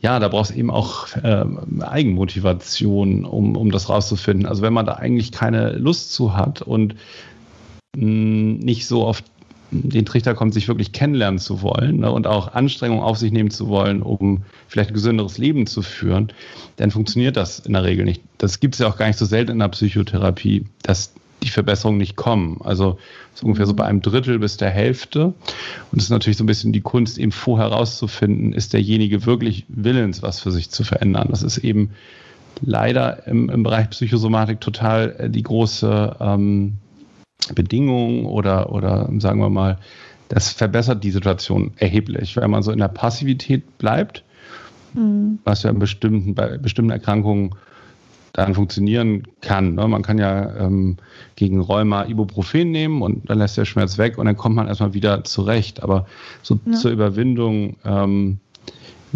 ja, da braucht es eben auch äh, Eigenmotivation, um, um das rauszufinden. Also wenn man da eigentlich keine Lust zu hat und mh, hm, nicht so auf den Trichter kommt, sich wirklich kennenlernen zu wollen ne, und auch Anstrengungen auf sich nehmen zu wollen, um vielleicht ein gesünderes Leben zu führen, dann funktioniert das in der Regel nicht. Das gibt es ja auch gar nicht so selten in der Psychotherapie, dass die Verbesserungen nicht kommen. Also ist ungefähr so bei einem Drittel bis der Hälfte. Und es ist natürlich so ein bisschen die Kunst, eben vorher herauszufinden, ist derjenige wirklich willens, was für sich zu verändern. Das ist eben leider im, im Bereich Psychosomatik total äh, die große ähm, Bedingung oder, oder sagen wir mal, das verbessert die Situation erheblich, weil man so in der Passivität bleibt, mhm. was ja in bestimmten, bei bestimmten Erkrankungen dann funktionieren kann. Ne? Man kann ja ähm, gegen Rheuma Ibuprofen nehmen und dann lässt der Schmerz weg und dann kommt man erstmal wieder zurecht. Aber so ja. zur Überwindung ähm,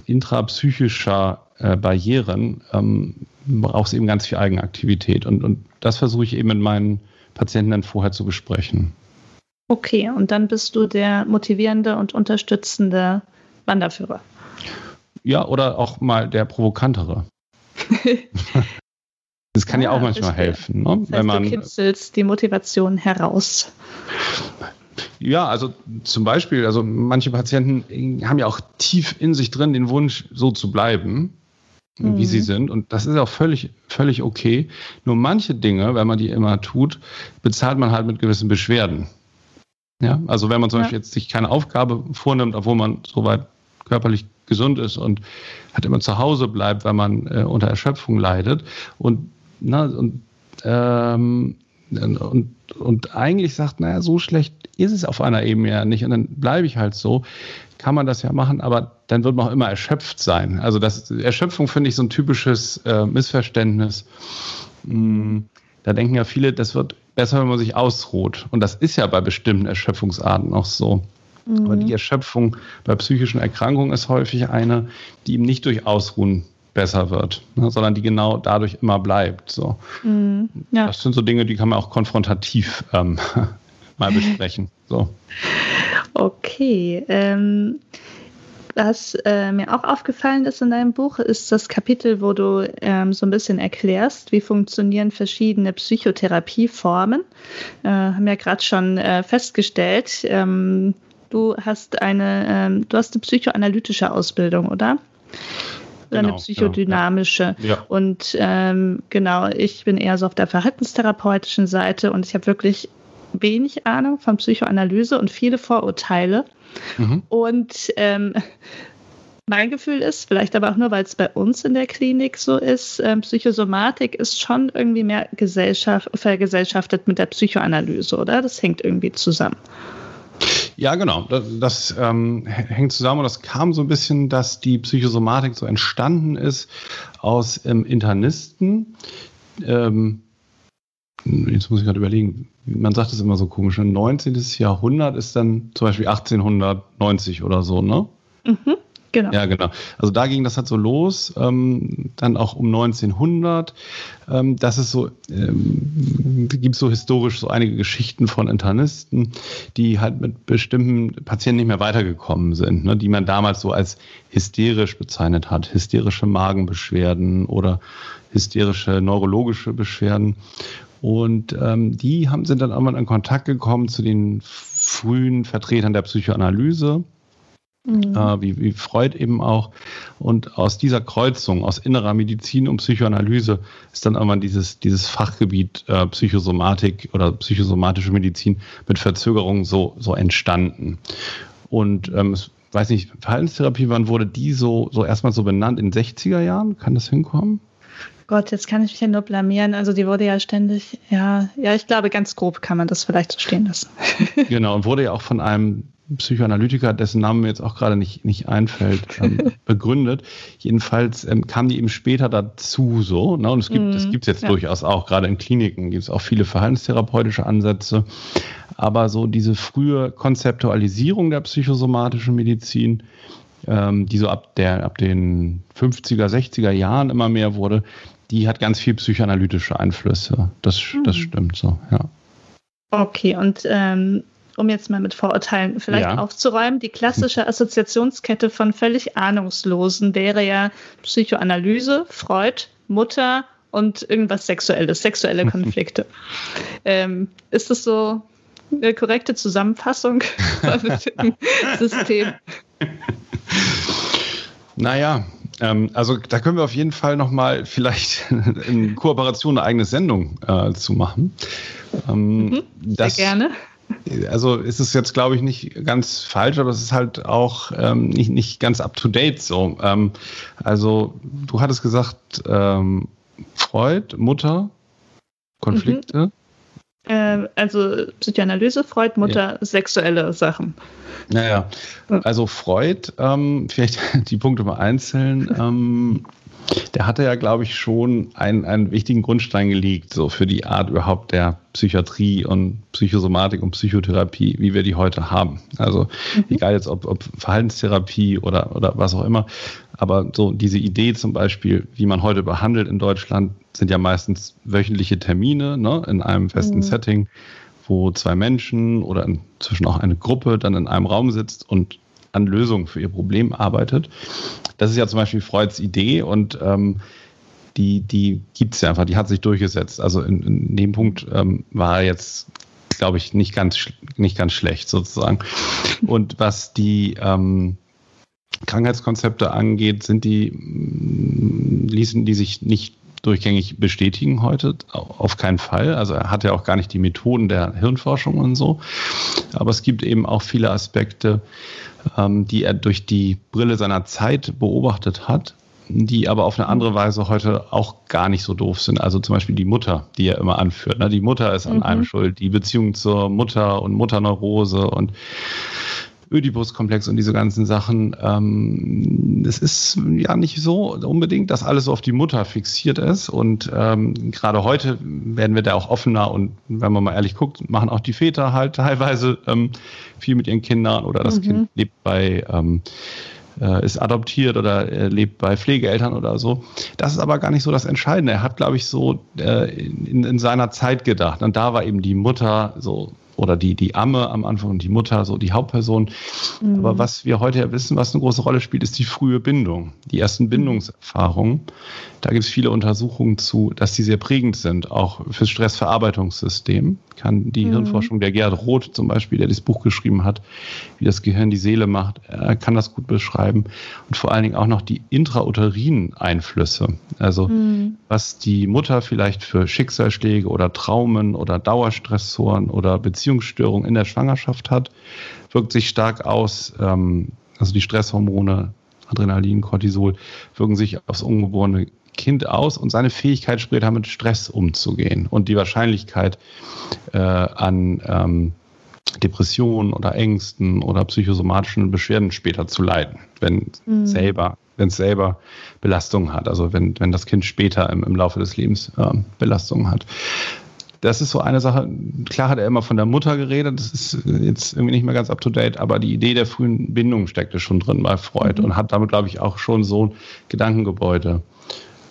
intrapsychischer äh, Barrieren ähm, braucht es eben ganz viel Eigenaktivität. Und, und das versuche ich eben mit meinen Patienten dann vorher zu besprechen. Okay, und dann bist du der motivierende und unterstützende Wanderführer. Ja, oder auch mal der provokantere. Das kann ja, ja auch manchmal helfen. Ne? Das heißt, wenn man, du kitzelst die Motivation heraus. Ja, also zum Beispiel, also manche Patienten haben ja auch tief in sich drin den Wunsch, so zu bleiben, mhm. wie sie mhm. sind. Und das ist auch völlig, völlig okay. Nur manche Dinge, wenn man die immer tut, bezahlt man halt mit gewissen Beschwerden. Ja, also wenn man zum ja. Beispiel jetzt sich keine Aufgabe vornimmt, obwohl man soweit körperlich gesund ist und halt immer zu Hause bleibt, weil man äh, unter Erschöpfung leidet und na, und, ähm, und, und eigentlich sagt, naja, so schlecht ist es auf einer Ebene ja nicht und dann bleibe ich halt so, kann man das ja machen, aber dann wird man auch immer erschöpft sein. Also das Erschöpfung finde ich so ein typisches äh, Missverständnis. Hm, da denken ja viele, das wird besser, wenn man sich ausruht. Und das ist ja bei bestimmten Erschöpfungsarten auch so. Mhm. Aber die Erschöpfung bei psychischen Erkrankungen ist häufig eine, die eben nicht durch Ausruhen besser wird, ne, sondern die genau dadurch immer bleibt. So. Mm, ja. Das sind so Dinge, die kann man auch konfrontativ ähm, mal besprechen. So. Okay. Ähm, was äh, mir auch aufgefallen ist in deinem Buch, ist das Kapitel, wo du ähm, so ein bisschen erklärst, wie funktionieren verschiedene Psychotherapieformen. Äh, haben ja gerade schon äh, festgestellt, ähm, du hast eine, ähm, du hast eine psychoanalytische Ausbildung, oder? Oder genau, eine psychodynamische. Ja. Ja. Und ähm, genau, ich bin eher so auf der verhaltenstherapeutischen Seite und ich habe wirklich wenig Ahnung von Psychoanalyse und viele Vorurteile. Mhm. Und ähm, mein Gefühl ist, vielleicht aber auch nur, weil es bei uns in der Klinik so ist, ähm, Psychosomatik ist schon irgendwie mehr Gesellschaft, vergesellschaftet mit der Psychoanalyse, oder? Das hängt irgendwie zusammen. Ja, genau. Das, das ähm, hängt zusammen und das kam so ein bisschen, dass die Psychosomatik so entstanden ist aus ähm, Internisten. Ähm, jetzt muss ich gerade überlegen, man sagt es immer so komisch, ein 19. Jahrhundert ist dann zum Beispiel 1890 oder so, ne? Mhm. Genau. Ja, genau. Also da ging das halt so los, ähm, dann auch um 1900. Ähm, das ist so, ähm, gibt so historisch so einige Geschichten von Internisten, die halt mit bestimmten Patienten nicht mehr weitergekommen sind, ne, die man damals so als hysterisch bezeichnet hat. Hysterische Magenbeschwerden oder hysterische neurologische Beschwerden. Und ähm, die haben, sind dann irgendwann in Kontakt gekommen zu den frühen Vertretern der Psychoanalyse Mhm. Äh, wie, wie Freud eben auch. Und aus dieser Kreuzung, aus innerer Medizin und Psychoanalyse, ist dann irgendwann dieses, dieses Fachgebiet äh, Psychosomatik oder psychosomatische Medizin mit Verzögerung so, so entstanden. Und ähm, ich weiß nicht, Verhaltenstherapie, wann wurde die so, so erstmal so benannt? In den 60er Jahren? Kann das hinkommen? Gott, jetzt kann ich mich ja nur blamieren. Also die wurde ja ständig, ja, ja, ich glaube, ganz grob kann man das vielleicht so stehen lassen. genau, und wurde ja auch von einem Psychoanalytiker, dessen Name mir jetzt auch gerade nicht, nicht einfällt, ähm, begründet. Jedenfalls ähm, kam die eben später dazu so. Ne? Und es gibt es mm, gibt's jetzt ja. durchaus auch, gerade in Kliniken gibt es auch viele verhaltenstherapeutische Ansätze. Aber so diese frühe Konzeptualisierung der psychosomatischen Medizin, ähm, die so ab, der, ab den 50er, 60er Jahren immer mehr wurde, die hat ganz viel psychoanalytische Einflüsse. Das, mhm. das stimmt so, ja. Okay, und ähm, um jetzt mal mit Vorurteilen vielleicht ja. aufzuräumen, die klassische Assoziationskette von völlig Ahnungslosen wäre ja Psychoanalyse, Freud, Mutter und irgendwas Sexuelles, sexuelle Konflikte. ähm, ist das so eine korrekte Zusammenfassung von dem System? Naja, ähm, also da können wir auf jeden Fall nochmal vielleicht in Kooperation eine eigene Sendung äh, zu machen. Ähm, mhm, sehr gerne also ist es jetzt, glaube ich, nicht ganz falsch, aber es ist halt auch ähm, nicht, nicht ganz up-to-date so. Ähm, also du hattest gesagt, ähm, Freud, Mutter, Konflikte. Mhm. Äh, also Psychoanalyse, Freud, Mutter, ja. sexuelle Sachen. Naja, also Freud, ähm, vielleicht die Punkte mal einzeln. Ähm, der hatte ja, glaube ich, schon einen, einen wichtigen Grundstein gelegt, so für die Art überhaupt der Psychiatrie und Psychosomatik und Psychotherapie, wie wir die heute haben. Also mhm. egal jetzt ob, ob Verhaltenstherapie oder, oder was auch immer, aber so diese Idee zum Beispiel, wie man heute behandelt in Deutschland, sind ja meistens wöchentliche Termine ne, in einem festen mhm. Setting, wo zwei Menschen oder inzwischen auch eine Gruppe dann in einem Raum sitzt und an Lösungen für ihr Problem arbeitet. Das ist ja zum Beispiel Freuds Idee und ähm, die, die gibt es ja einfach, die hat sich durchgesetzt. Also in, in dem Punkt ähm, war jetzt, glaube ich, nicht ganz, nicht ganz schlecht sozusagen. Und was die ähm, Krankheitskonzepte angeht, sind die, mm, ließen die sich nicht durchgängig bestätigen heute, auf keinen Fall. Also er hat ja auch gar nicht die Methoden der Hirnforschung und so. Aber es gibt eben auch viele Aspekte, ähm, die er durch die Brille seiner Zeit beobachtet hat, die aber auf eine andere Weise heute auch gar nicht so doof sind. Also zum Beispiel die Mutter, die er immer anführt. Ne? Die Mutter ist an mhm. einem schuld, die Beziehung zur Mutter und Mutterneurose und Ödipus-Komplex und diese ganzen Sachen. Ähm, es ist ja nicht so unbedingt, dass alles so auf die Mutter fixiert ist. Und ähm, gerade heute werden wir da auch offener und wenn man mal ehrlich guckt, machen auch die Väter halt teilweise ähm, viel mit ihren Kindern oder das mhm. Kind lebt bei ähm, äh, ist adoptiert oder äh, lebt bei Pflegeeltern oder so. Das ist aber gar nicht so das Entscheidende. Er hat, glaube ich, so äh, in, in, seiner Zeit gedacht. Und da war eben die Mutter so oder die, die Amme am Anfang und die Mutter, so die Hauptperson. Mhm. Aber was wir heute ja wissen, was eine große Rolle spielt, ist die frühe Bindung, die ersten mhm. Bindungserfahrungen. Da gibt es viele Untersuchungen zu, dass die sehr prägend sind, auch fürs Stressverarbeitungssystem. Kann die mhm. Hirnforschung der Gerhard Roth zum Beispiel, der das Buch geschrieben hat, wie das Gehirn die Seele macht, er kann das gut beschreiben. Und vor allen Dingen auch noch die intrauterinen Einflüsse. Also mhm. was die Mutter vielleicht für Schicksalsschläge oder Traumen oder Dauerstressoren oder Beziehungsstörungen in der Schwangerschaft hat, wirkt sich stark aus. Ähm, also die Stresshormone, Adrenalin, Cortisol, wirken sich aufs ungeborene Kind aus und seine Fähigkeit später mit Stress umzugehen und die Wahrscheinlichkeit äh, an ähm, Depressionen oder Ängsten oder psychosomatischen Beschwerden später zu leiden, wenn mhm. selber wenn es selber Belastungen hat, also wenn, wenn das Kind später im, im Laufe des Lebens äh, Belastungen hat. Das ist so eine Sache. Klar hat er immer von der Mutter geredet, das ist jetzt irgendwie nicht mehr ganz up to date, aber die Idee der frühen Bindung steckte schon drin bei Freud mhm. und hat damit, glaube ich, auch schon so ein Gedankengebäude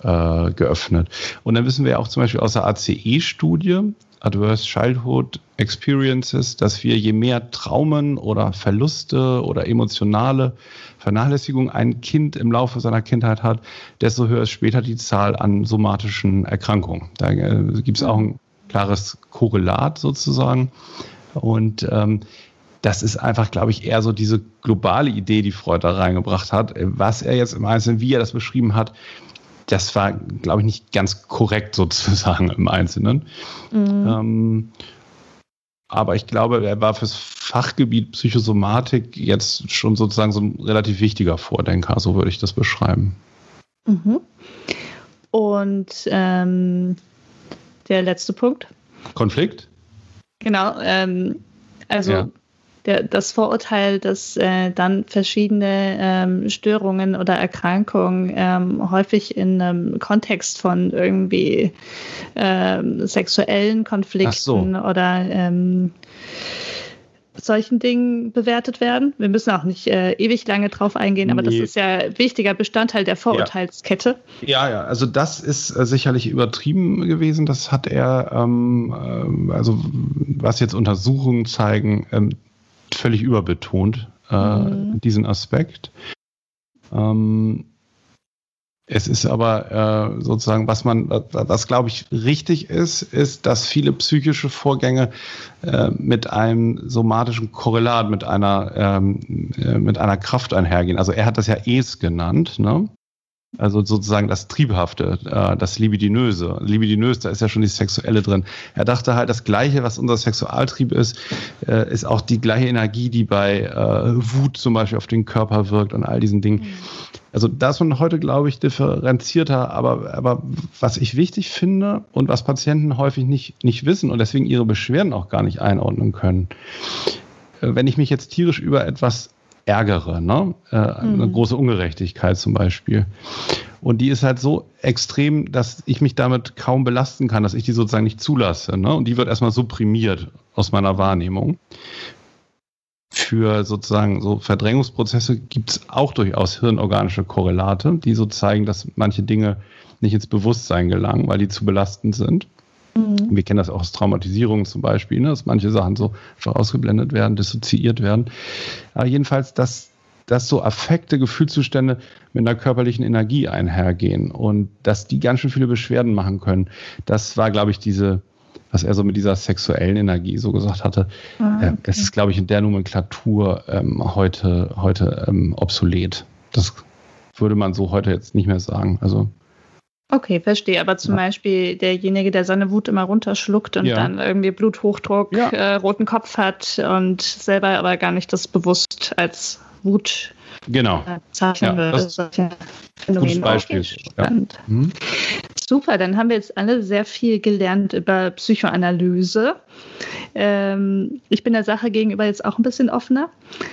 äh, geöffnet. Und dann wissen wir auch zum Beispiel aus der ACE-Studie, Adverse Childhood Experiences, dass wir je mehr Traumen oder Verluste oder emotionale Vernachlässigung ein Kind im Laufe seiner Kindheit hat, desto höher ist später die Zahl an somatischen Erkrankungen. Da äh, gibt es auch ein klares Korrelat sozusagen. Und ähm, das ist einfach, glaube ich, eher so diese globale Idee, die Freud da reingebracht hat. Was er jetzt im Einzelnen, wie er das beschrieben hat, das war, glaube ich, nicht ganz korrekt sozusagen im Einzelnen. Mhm. Ähm, aber ich glaube, er war fürs Fachgebiet Psychosomatik jetzt schon sozusagen so ein relativ wichtiger Vordenker, so würde ich das beschreiben. Mhm. Und ähm, der letzte Punkt. Konflikt? Genau, ähm, also ja der, das Vorurteil, dass äh, dann verschiedene ähm, Störungen oder Erkrankungen ähm, häufig in einem Kontext von irgendwie ähm, sexuellen Konflikten so. oder ähm, solchen Dingen bewertet werden. Wir müssen auch nicht äh, ewig lange drauf eingehen, aber nee. das ist ja wichtiger Bestandteil der Vorurteilskette. Ja, ja, ja. also das ist äh, sicherlich übertrieben gewesen. Das hat er, ähm, äh, also was jetzt Untersuchungen zeigen, ähm, völlig überbetont, äh, mhm. diesen Aspekt. Ähm, es ist aber äh, sozusagen, was man, was glaube ich richtig ist, ist, dass viele psychische Vorgänge äh, mit einem somatischen Korrelat, mit einer, ähm, äh, mit einer Kraft einhergehen. Also er hat das ja Es genannt, ne? Also sozusagen das Triebhafte, äh, das Libidinöse. Libidinös, da ist ja schon die Sexuelle drin. Er dachte halt, das Gleiche, was unser Sexualtrieb ist, äh, ist auch die gleiche Energie, die bei äh, Wut zum Beispiel auf den Körper wirkt und all diesen Dingen. Mhm. Also da ist man heute, glaube ich, differenzierter. Aber, aber was ich wichtig finde und was Patienten häufig nicht, nicht wissen und deswegen ihre Beschwerden auch gar nicht einordnen können, wenn ich mich jetzt tierisch über etwas ärgere. Ne? Äh, mhm. Eine große Ungerechtigkeit zum Beispiel. Und die ist halt so extrem, dass ich mich damit kaum belasten kann, dass ich die sozusagen nicht zulasse. Ne? Und die wird erstmal supprimiert aus meiner Wahrnehmung. Für sozusagen so Verdrängungsprozesse gibt es auch durchaus hirnorganische Korrelate, die so zeigen, dass manche Dinge nicht ins Bewusstsein gelangen, weil die zu belastend sind. Mhm. Wir kennen das auch aus Traumatisierungen zum Beispiel, ne, dass manche Sachen so ausgeblendet werden, dissoziiert werden. Aber jedenfalls, dass, dass so Affekte, Gefühlszustände mit einer körperlichen Energie einhergehen und dass die ganz schön viele Beschwerden machen können. Das war, glaube ich, diese, was er so mit dieser sexuellen Energie so gesagt hatte. Ah, okay. Das ist, glaube ich, in der Nomenklatur ähm, heute, heute ähm, obsolet. Das würde man so heute jetzt nicht mehr sagen. Also Okay, verstehe. Aber zum. Beispiel derjenige, der seine Wut immer runterschluckt und ja. dann irgendwie Bluthochdruck, ja. äh, roten Kopf hat und selber aber gar nicht das bewusst als Wut genau. äh, zeichnen ja, würde. Solche Phänomene. Beispiel. Ja. Mhm. Super, dann haben wir jetzt alle sehr viel gelernt über Psychoanalyse. Ähm, ich bin der Sache gegenüber jetzt auch ein bisschen offener.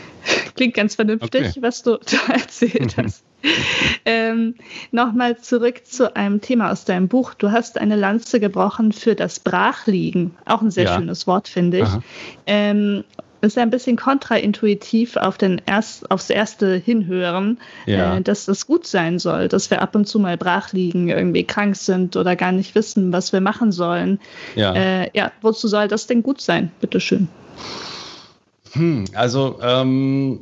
Klingt ganz vernünftig, okay. was du da erzählt hast. ähm, Nochmal zurück zu einem Thema aus deinem Buch. Du hast eine Lanze gebrochen für das Brachliegen. Auch ein sehr ja. schönes Wort, finde ich. Ähm, ist ja ein bisschen kontraintuitiv auf den erst, aufs erste hinhören, ja. äh, dass das gut sein soll, dass wir ab und zu mal brach liegen, irgendwie krank sind oder gar nicht wissen, was wir machen sollen. Ja, äh, ja wozu soll das denn gut sein? Bitteschön. Hm, also ähm,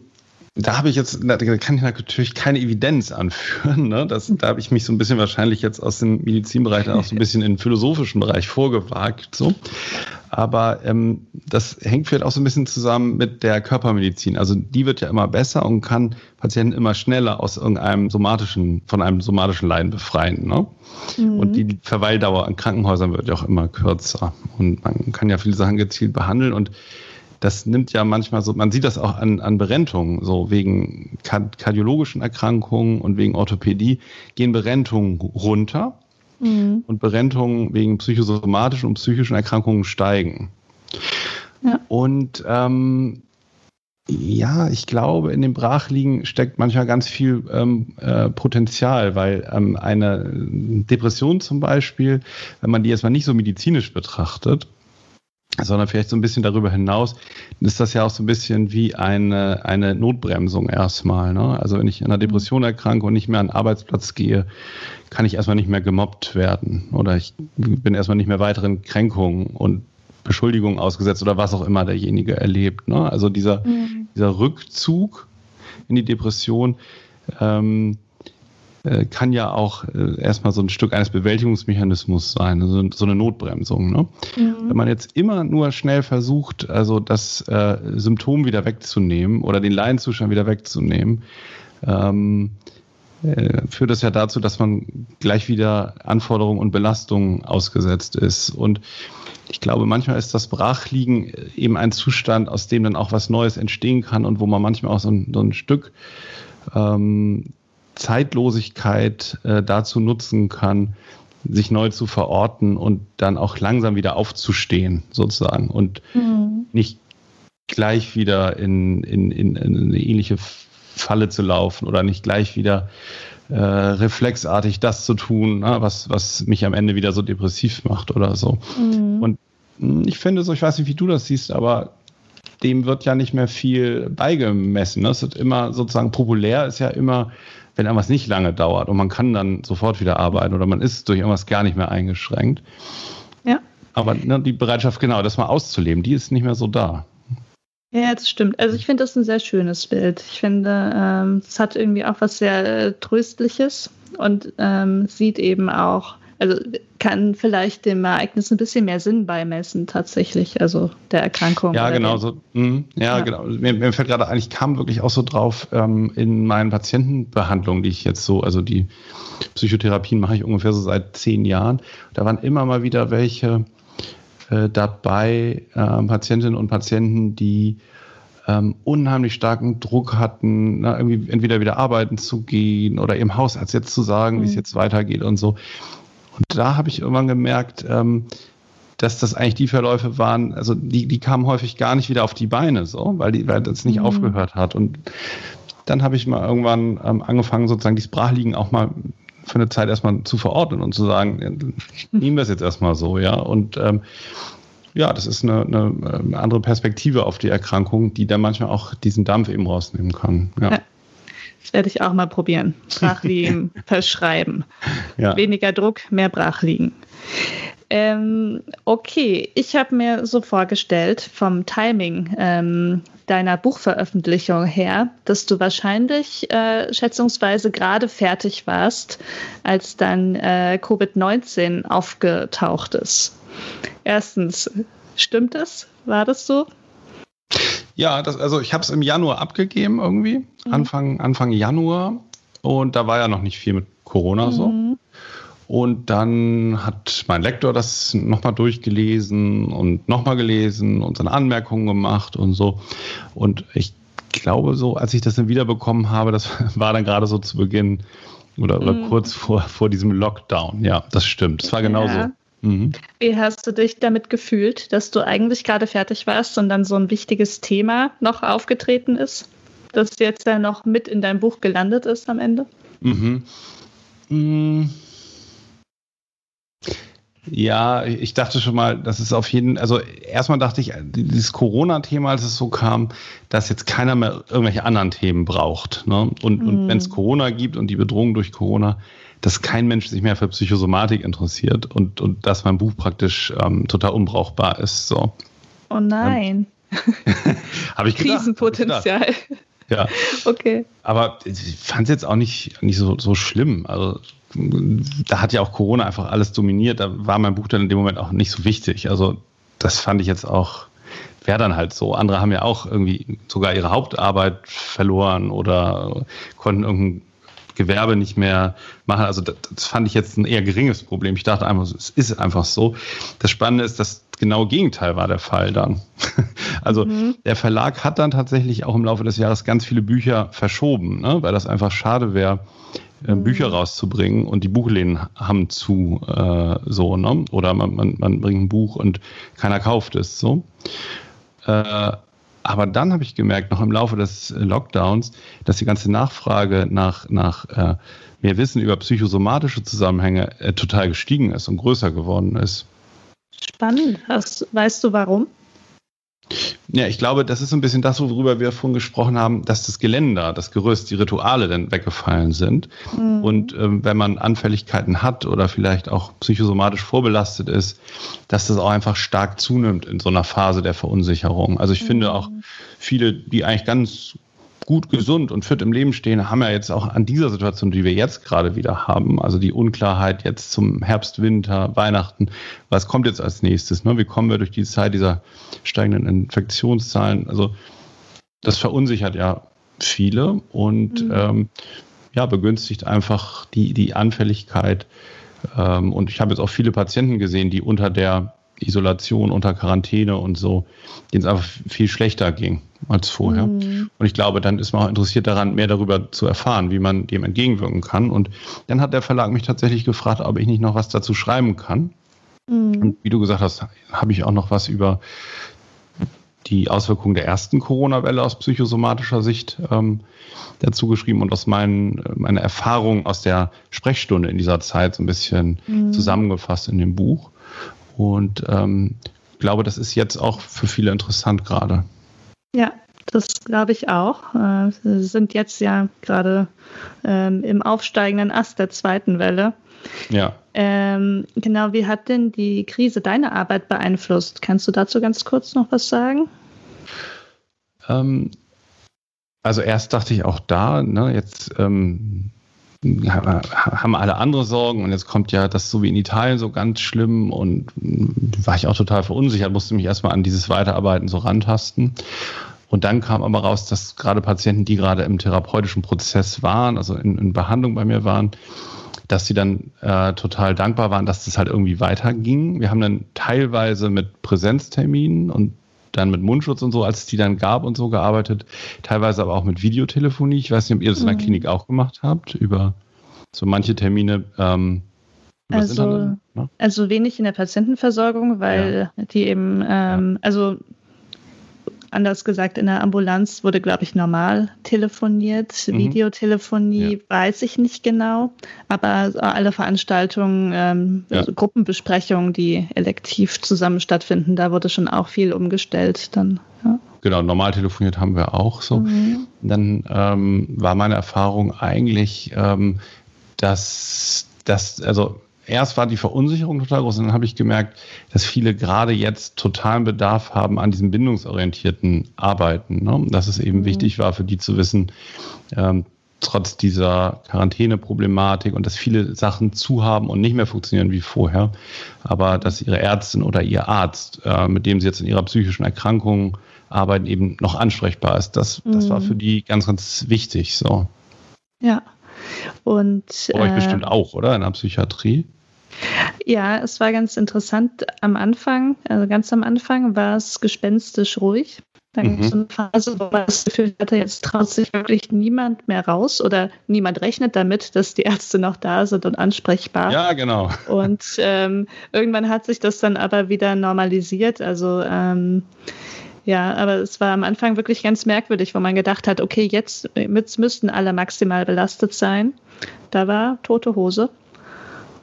da habe ich jetzt, da kann ich natürlich keine Evidenz anführen. Ne? Das, da habe ich mich so ein bisschen wahrscheinlich jetzt aus dem Medizinbereich auch so ein bisschen in den philosophischen Bereich vorgewagt. So. Aber ähm, das hängt vielleicht auch so ein bisschen zusammen mit der Körpermedizin. Also die wird ja immer besser und kann Patienten immer schneller aus irgendeinem somatischen, von einem somatischen Leiden befreien. Ne? Mhm. Und die Verweildauer an Krankenhäusern wird ja auch immer kürzer. Und man kann ja viele Sachen gezielt behandeln und das nimmt ja manchmal so, man sieht das auch an, an Berentungen, so wegen kardiologischen Erkrankungen und wegen Orthopädie gehen Berentungen runter mhm. und Berentungen wegen psychosomatischen und psychischen Erkrankungen steigen. Ja. Und ähm, ja, ich glaube, in dem Brachliegen steckt manchmal ganz viel ähm, äh, Potenzial, weil ähm, eine Depression zum Beispiel, wenn man die erstmal nicht so medizinisch betrachtet, sondern vielleicht so ein bisschen darüber hinaus ist das ja auch so ein bisschen wie eine, eine Notbremsung erstmal. Ne? Also wenn ich an einer Depression erkranke und nicht mehr an den Arbeitsplatz gehe, kann ich erstmal nicht mehr gemobbt werden oder ich bin erstmal nicht mehr weiteren Kränkungen und Beschuldigungen ausgesetzt oder was auch immer derjenige erlebt. Ne? Also dieser, mhm. dieser Rückzug in die Depression, ähm, äh, kann ja auch äh, erstmal so ein Stück eines Bewältigungsmechanismus sein, also so eine Notbremsung. Ne? Mhm. Wenn man jetzt immer nur schnell versucht, also das äh, Symptom wieder wegzunehmen oder den Leidenzustand wieder wegzunehmen, ähm, äh, führt das ja dazu, dass man gleich wieder Anforderungen und Belastungen ausgesetzt ist. Und ich glaube, manchmal ist das Brachliegen eben ein Zustand, aus dem dann auch was Neues entstehen kann und wo man manchmal auch so ein, so ein Stück ähm, Zeitlosigkeit äh, dazu nutzen kann, sich neu zu verorten und dann auch langsam wieder aufzustehen, sozusagen, und mhm. nicht gleich wieder in, in, in, in, eine ähnliche Falle zu laufen oder nicht gleich wieder äh, reflexartig das zu tun, na, was, was mich am Ende wieder so depressiv macht oder so. Mhm. Und hm, ich finde so, ich weiß nicht, wie du das siehst, aber dem wird ja nicht mehr viel beigemessen. Das ist immer sozusagen populär, ist ja immer wenn irgendwas nicht lange dauert und man kann dann sofort wieder arbeiten oder man ist durch irgendwas gar nicht mehr eingeschränkt. Ja. Aber ne, die Bereitschaft, genau, das mal auszuleben, die ist nicht mehr so da. Ja, das stimmt. Also ich finde das ein sehr schönes Bild. Ich finde, ähm, es hat irgendwie auch was sehr äh, Tröstliches und ähm, sieht eben auch also kann vielleicht dem Ereignis ein bisschen mehr Sinn beimessen, tatsächlich, also der Erkrankung. Ja, genau so. Mh, ja, ja, genau. Mir, mir, fällt gerade ein, ich kam wirklich auch so drauf ähm, in meinen Patientenbehandlungen, die ich jetzt so, also die Psychotherapien mache ich ungefähr so seit zehn Jahren. Da waren immer mal wieder welche äh, dabei, äh, Patientinnen und Patienten, die ähm, unheimlich starken Druck hatten, na, irgendwie entweder wieder arbeiten zu gehen oder ihrem Hausarzt jetzt zu sagen, mhm. wie es mhm. jetzt weitergeht und so. Und da habe ich irgendwann gemerkt, ähm, dass das eigentlich die Verläufe waren, also die, die kamen häufig gar nicht wieder auf die Beine, so, weil, die, weil das nicht mhm. aufgehört hat. Und dann habe ich mal irgendwann ähm, angefangen, sozusagen die Sprachliegen auch mal für eine Zeit erstmal zu verordnen und zu sagen, nehmen wir es jetzt erstmal so, ja. Und ähm, ja, das ist eine, eine, eine, andere Perspektive auf die Erkrankung, die dann manchmal auch diesen Dampf eben rausnehmen kann. Ja. Das werde ich auch mal probieren. Brachliegen verschreiben. Ja. Weniger Druck, mehr Brachliegen. Ähm, okay, ich habe mir so vorgestellt vom Timing ähm, deiner Buchveröffentlichung her, dass du wahrscheinlich äh, schätzungsweise gerade fertig warst, als dann äh, Covid-19 aufgetaucht ist. Erstens, stimmt das? War das so? Ja, das, also ich habe es im Januar abgegeben irgendwie, mhm. Anfang, Anfang Januar. Und da war ja noch nicht viel mit Corona mhm. so. Und dann hat mein Lektor das nochmal durchgelesen und nochmal gelesen und seine Anmerkungen gemacht und so. Und ich glaube so, als ich das dann wiederbekommen habe, das war dann gerade so zu Beginn oder, oder mhm. kurz vor, vor diesem Lockdown. Ja, das stimmt. Das war genau ja. Mhm. Wie hast du dich damit gefühlt, dass du eigentlich gerade fertig warst und dann so ein wichtiges Thema noch aufgetreten ist, das jetzt ja noch mit in deinem Buch gelandet ist am Ende? Mhm. Mhm. Ja, ich dachte schon mal, das ist auf jeden also erstmal dachte ich, dieses Corona-Thema, als es so kam, dass jetzt keiner mehr irgendwelche anderen Themen braucht. Ne? Und, mhm. und wenn es Corona gibt und die Bedrohung durch Corona, dass kein Mensch sich mehr für Psychosomatik interessiert und, und dass mein Buch praktisch ähm, total unbrauchbar ist. So. Oh nein. Habe ich gedacht. Krisenpotenzial. Ja. Okay. Aber ich fand es jetzt auch nicht, nicht so, so schlimm. Also da hat ja auch Corona einfach alles dominiert. Da war mein Buch dann in dem Moment auch nicht so wichtig. Also das fand ich jetzt auch, wäre dann halt so. Andere haben ja auch irgendwie sogar ihre Hauptarbeit verloren oder konnten irgendein Gewerbe nicht mehr machen. Also das, das, fand ich jetzt ein eher geringes Problem. Ich dachte einfach, es ist einfach so. Das Spannende ist, dass genau Gegenteil war der Fall dann. Also mhm. der Verlag hat dann tatsächlich auch im Laufe des Jahres ganz viele Bücher verschoben, ne? weil das einfach schade wäre, äh, mhm. Bücher rauszubringen und die Buchläden haben zu äh, so, ne? Oder man, man, man bringt ein Buch und keiner kauft es so. Äh, aber dann habe ich gemerkt, noch im Laufe des Lockdowns, dass die ganze Nachfrage nach, nach äh, mehr Wissen über psychosomatische Zusammenhänge äh, total gestiegen ist und größer geworden ist. Spannend. Weißt du warum? Ja, ich glaube, das ist ein bisschen das, worüber wir vorhin gesprochen haben, dass das Geländer, das Gerüst, die Rituale dann weggefallen sind. Mhm. Und ähm, wenn man Anfälligkeiten hat oder vielleicht auch psychosomatisch vorbelastet ist, dass das auch einfach stark zunimmt in so einer Phase der Verunsicherung. Also ich mhm. finde auch viele, die eigentlich ganz gut gesund und fit im Leben stehen, haben ja jetzt auch an dieser Situation, die wir jetzt gerade wieder haben, also die Unklarheit jetzt zum Herbst, Winter, Weihnachten, was kommt jetzt als nächstes? Ne? Wie kommen wir durch die Zeit dieser steigenden Infektionszahlen? Also das verunsichert ja viele und mhm. ähm, ja, begünstigt einfach die, die Anfälligkeit. Ähm, und ich habe jetzt auch viele Patienten gesehen, die unter der Isolation, unter Quarantäne und so, denen es einfach viel schlechter ging als vorher. Mhm. Und ich glaube, dann ist man auch interessiert daran, mehr darüber zu erfahren, wie man dem entgegenwirken kann. Und dann hat der Verlag mich tatsächlich gefragt, ob ich nicht noch was dazu schreiben kann. Mhm. Und wie du gesagt hast, habe ich auch noch was über die Auswirkungen der ersten Corona-Welle aus psychosomatischer Sicht ähm, dazu geschrieben und aus meinen, meiner Erfahrung aus der Sprechstunde in dieser Zeit so ein bisschen mhm. zusammengefasst in dem Buch. Und ähm, glaube, das ist jetzt auch für viele interessant gerade. Ja, das glaube ich auch. Äh, wir sind jetzt ja gerade ähm, im aufsteigenden Ast der zweiten Welle. Ja. Ähm, genau, wie hat denn die Krise deine Arbeit beeinflusst? Kannst du dazu ganz kurz noch was sagen? Ähm, also erst dachte ich auch da, ne, jetzt ähm, haben alle andere Sorgen und jetzt kommt ja das so wie in Italien so ganz schlimm und war ich auch total verunsichert, musste mich erstmal an dieses Weiterarbeiten so rantasten. Und dann kam aber raus, dass gerade Patienten, die gerade im therapeutischen Prozess waren, also in, in Behandlung bei mir waren, dass sie dann äh, total dankbar waren, dass das halt irgendwie weiterging. Wir haben dann teilweise mit Präsenzterminen und dann mit Mundschutz und so, als es die dann gab und so gearbeitet, teilweise aber auch mit Videotelefonie. Ich weiß nicht, ob ihr das in der mhm. Klinik auch gemacht habt, über so manche Termine. Ähm, also, ne? also wenig in der Patientenversorgung, weil ja. die eben, ähm, also anders gesagt, in der Ambulanz wurde, glaube ich, normal telefoniert. Mhm. Videotelefonie ja. weiß ich nicht genau, aber alle Veranstaltungen, ähm, ja. also Gruppenbesprechungen, die elektiv zusammen stattfinden, da wurde schon auch viel umgestellt dann. Ja. Genau, normal telefoniert haben wir auch so. Mhm. Dann ähm, war meine Erfahrung eigentlich, ähm, dass das, also erst war die Verunsicherung total groß und dann habe ich gemerkt, dass viele gerade jetzt totalen Bedarf haben an diesem bindungsorientierten Arbeiten. Ne? Dass es eben mhm. wichtig war für die zu wissen, ähm, trotz dieser Quarantäne-Problematik und dass viele Sachen zu haben und nicht mehr funktionieren wie vorher, aber dass ihre Ärztin oder ihr Arzt, äh, mit dem sie jetzt in ihrer psychischen Erkrankung arbeiten, eben noch ansprechbar ist. Das, das mhm. war für die ganz, ganz wichtig. So. Ja. Und, Bei euch äh, bestimmt auch, oder? In der Psychiatrie? Ja, es war ganz interessant am Anfang, also ganz am Anfang war es gespenstisch ruhig. Dann mhm. so eine Phase, wo man das Gefühl hatte, jetzt traut sich wirklich niemand mehr raus oder niemand rechnet damit, dass die Ärzte noch da sind und ansprechbar. Ja, genau. Und ähm, irgendwann hat sich das dann aber wieder normalisiert. Also ähm, ja, aber es war am Anfang wirklich ganz merkwürdig, wo man gedacht hat, okay, jetzt, jetzt müssten alle maximal belastet sein. Da war tote Hose.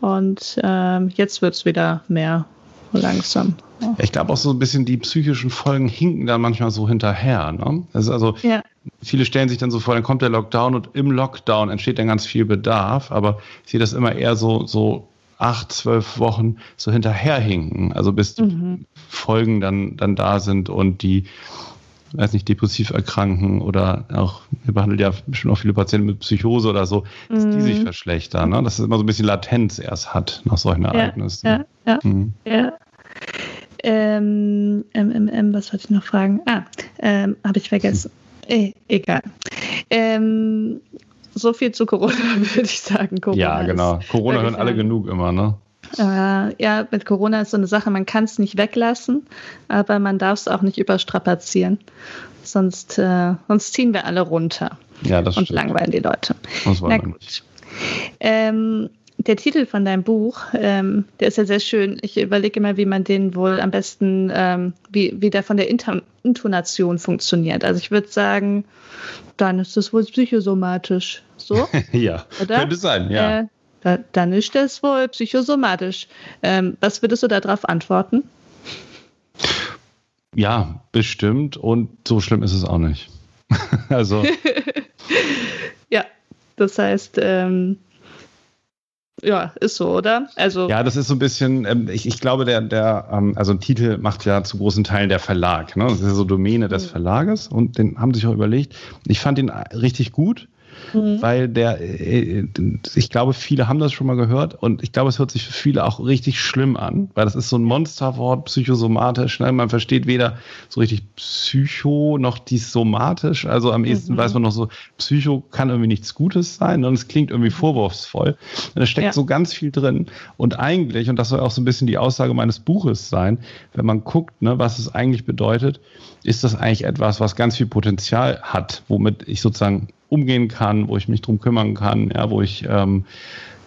Und ähm, jetzt wird es wieder mehr langsam. Ich glaube auch so ein bisschen die psychischen Folgen hinken dann manchmal so hinterher. Ne? Also, also ja. viele stellen sich dann so vor, dann kommt der Lockdown und im Lockdown entsteht dann ganz viel Bedarf, aber ich sehe das immer eher so, so acht, zwölf Wochen so hinterherhinken, also bis die mhm. Folgen dann, dann da sind und die weiß nicht, depressiv erkranken oder auch, wir behandeln ja schon auch viele Patienten mit Psychose oder so, dass mhm. die sich mhm. verschlechtern, ne? dass es immer so ein bisschen Latenz erst hat nach solchen Ereignissen. Ja, ja, mhm. ja. Ähm, ähm, was wollte ich noch fragen? Ah, ähm, habe ich vergessen. E egal. Ähm, so viel zu Corona, würde ich sagen. Corona ja, genau. Corona hören alle genug immer, ne? Äh, ja, mit Corona ist so eine Sache, man kann es nicht weglassen, aber man darf es auch nicht überstrapazieren. Sonst, äh, sonst ziehen wir alle runter ja, das und stimmt. langweilen die Leute. Das Na gut. Ähm, der Titel von deinem Buch, ähm, der ist ja sehr schön. Ich überlege immer, wie man den wohl am besten, ähm, wie, wie der von der Inter Intonation funktioniert. Also ich würde sagen, dann ist das wohl psychosomatisch. So? ja, Oder? könnte sein, ja. Äh, da, dann ist das wohl psychosomatisch. Ähm, was würdest du darauf antworten? Ja, bestimmt. Und so schlimm ist es auch nicht. also. ja, das heißt, ähm, ja, ist so, oder? Also ja, das ist so ein bisschen, ähm, ich, ich glaube, der, der, ähm, also ein Titel macht ja zu großen Teilen der Verlag. Ne? Das ist ja so Domäne des Verlages und den haben sich auch überlegt. Ich fand ihn richtig gut mhm. weil der, äh, ich glaube, viele haben das schon mal gehört und ich glaube, es hört sich für viele auch richtig schlimm an, weil das ist so ein Monsterwort, psychosomatisch. Ne? Man versteht weder so richtig Psycho noch die somatisch. Also am ehesten mhm. weiß man noch so, Psycho kann irgendwie nichts Gutes sein und es klingt irgendwie vorwurfsvoll. Und da steckt ja. so ganz viel drin. Und eigentlich, und das soll auch so ein bisschen die Aussage meines Buches sein, wenn man guckt, ne, was es eigentlich bedeutet, ist das eigentlich etwas, was ganz viel Potenzial hat, womit ich sozusagen umgehen kann, wo ich mich drum kümmern kann, ja, wo ich ähm,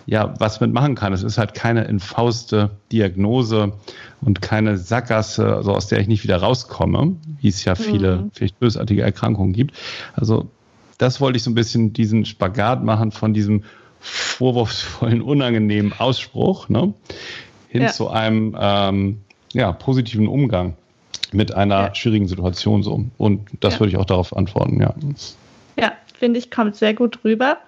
ja was mitmachen kann. Es ist halt keine infauste Diagnose und keine Sackgasse, also aus der ich nicht wieder rauskomme, wie es ja viele mhm. vielleicht bösartige Erkrankungen gibt. Also das wollte ich so ein bisschen diesen Spagat machen von diesem vorwurfsvollen, unangenehmen Ausspruch ne, hin ja. zu einem ähm, ja, positiven Umgang mit einer ja. schwierigen Situation so. Und das ja. würde ich auch darauf antworten, ja. Ja, finde ich, kommt sehr gut rüber.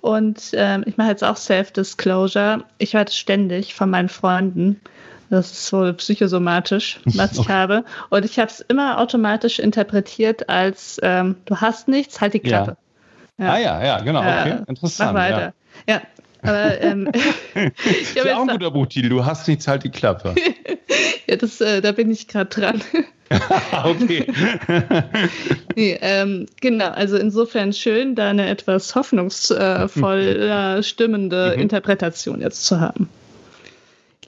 Und ähm, ich mache jetzt auch Self-Disclosure. Ich höre das ständig von meinen Freunden. Das ist wohl psychosomatisch, was ich okay. habe. Und ich habe es immer automatisch interpretiert als ähm, du hast nichts, halt die Klappe. Ja. ja. Ah ja, ja, genau. Okay. Äh, Interessant. Mach weiter. Ja. Aber, ähm, ist ja auch ein guter Buchtitel. Du hast nichts, halt die Klappe. Ja, das, äh, da bin ich gerade dran. okay. nee, ähm, genau, also insofern schön, da eine etwas hoffnungsvoll stimmende mhm. Interpretation jetzt zu haben.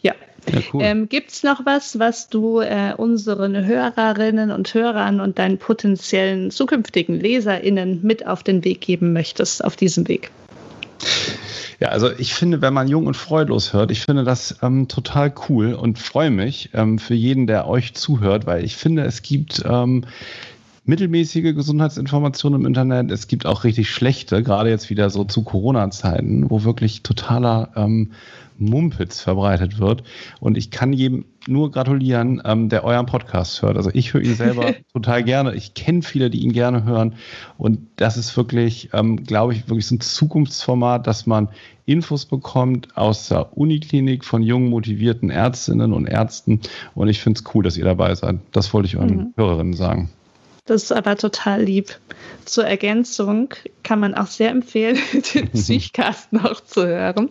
Ja. ja cool. ähm, Gibt es noch was, was du äh, unseren Hörerinnen und Hörern und deinen potenziellen zukünftigen LeserInnen mit auf den Weg geben möchtest, auf diesem Weg? Ja, also ich finde, wenn man jung und freudlos hört, ich finde das ähm, total cool und freue mich ähm, für jeden, der euch zuhört, weil ich finde, es gibt ähm, mittelmäßige Gesundheitsinformationen im Internet. Es gibt auch richtig schlechte, gerade jetzt wieder so zu Corona-Zeiten, wo wirklich totaler ähm, Mumpitz verbreitet wird. Und ich kann jedem nur gratulieren, ähm, der euren Podcast hört. Also ich höre ihn selber total gerne. Ich kenne viele, die ihn gerne hören. Und das ist wirklich, ähm, glaube ich, wirklich so ein Zukunftsformat, dass man Infos bekommt aus der Uniklinik von jungen, motivierten Ärztinnen und Ärzten. Und ich finde es cool, dass ihr dabei seid. Das wollte ich euren mhm. Hörerinnen sagen. Das ist aber total lieb. Zur Ergänzung kann man auch sehr empfehlen, den Psychcast noch zu hören.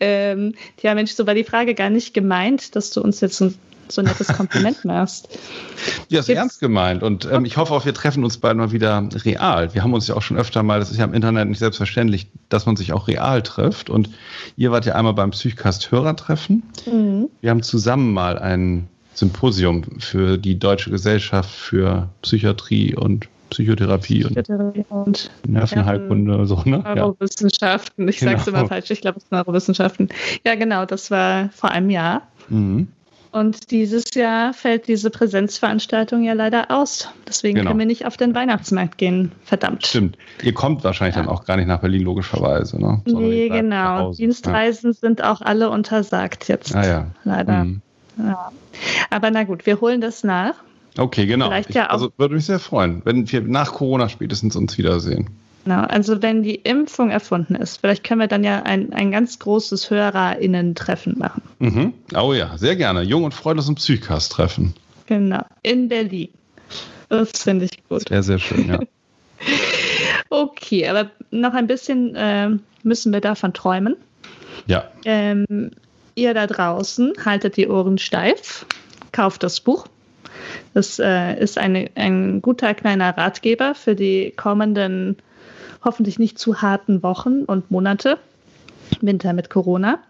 Ähm, ja, Mensch, so war die Frage gar nicht gemeint, dass du uns jetzt ein so ein nettes Kompliment machst. Ja, ist Gibt's? ernst gemeint. Und ähm, ich hoffe auch, wir treffen uns bald mal wieder real. Wir haben uns ja auch schon öfter mal, das ist ja im Internet nicht selbstverständlich, dass man sich auch real trifft. Und ihr wart ja einmal beim Psychcast Hörertreffen. Mhm. Wir haben zusammen mal ein Symposium für die Deutsche Gesellschaft für Psychiatrie und Psychotherapie und, Psychotherapie und Nervenheilkunde. Ja, so, ne? Neurowissenschaften. Ich genau. sage es immer falsch, ich glaube, es ist Neurowissenschaften. Ja, genau, das war vor einem Jahr. Mhm. Und dieses Jahr fällt diese Präsenzveranstaltung ja leider aus. Deswegen genau. können wir nicht auf den Weihnachtsmarkt gehen. Verdammt. Stimmt. Ihr kommt wahrscheinlich ja. dann auch gar nicht nach Berlin, logischerweise. Ne? nee, genau. Dienstreisen ja. sind auch alle untersagt jetzt. Ah, ja. Leider. Mhm. Ja. Aber na gut, wir holen das nach. Okay, genau. Vielleicht ja auch. Also würde mich sehr freuen, wenn wir nach Corona spätestens uns wiedersehen. Genau, also wenn die Impfung erfunden ist, vielleicht können wir dann ja ein, ein ganz großes HörerInnen-Treffen machen. Mhm. Oh ja, sehr gerne. Jung und freudlos und Psychcast-Treffen. Genau, in Berlin. Das finde ich gut. Sehr, sehr schön, ja. okay, aber noch ein bisschen äh, müssen wir davon träumen. Ja. Ähm, ihr da draußen haltet die Ohren steif, kauft das Buch. Das äh, ist eine, ein guter kleiner Ratgeber für die kommenden hoffentlich nicht zu harten Wochen und Monate. Winter mit Corona.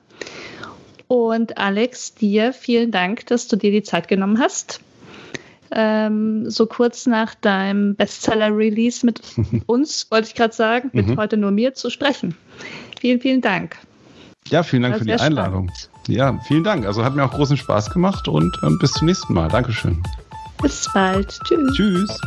Und Alex, dir vielen Dank, dass du dir die Zeit genommen hast. Ähm, so kurz nach deinem Bestseller-Release mit uns, wollte ich gerade sagen, mit mhm. heute nur mir zu sprechen. Vielen, vielen Dank. Ja, vielen Dank für die Einladung. Spannend. Ja, vielen Dank. Also hat mir auch großen Spaß gemacht und ähm, bis zum nächsten Mal. Dankeschön. Bis bald. Tschüss. Tschüss.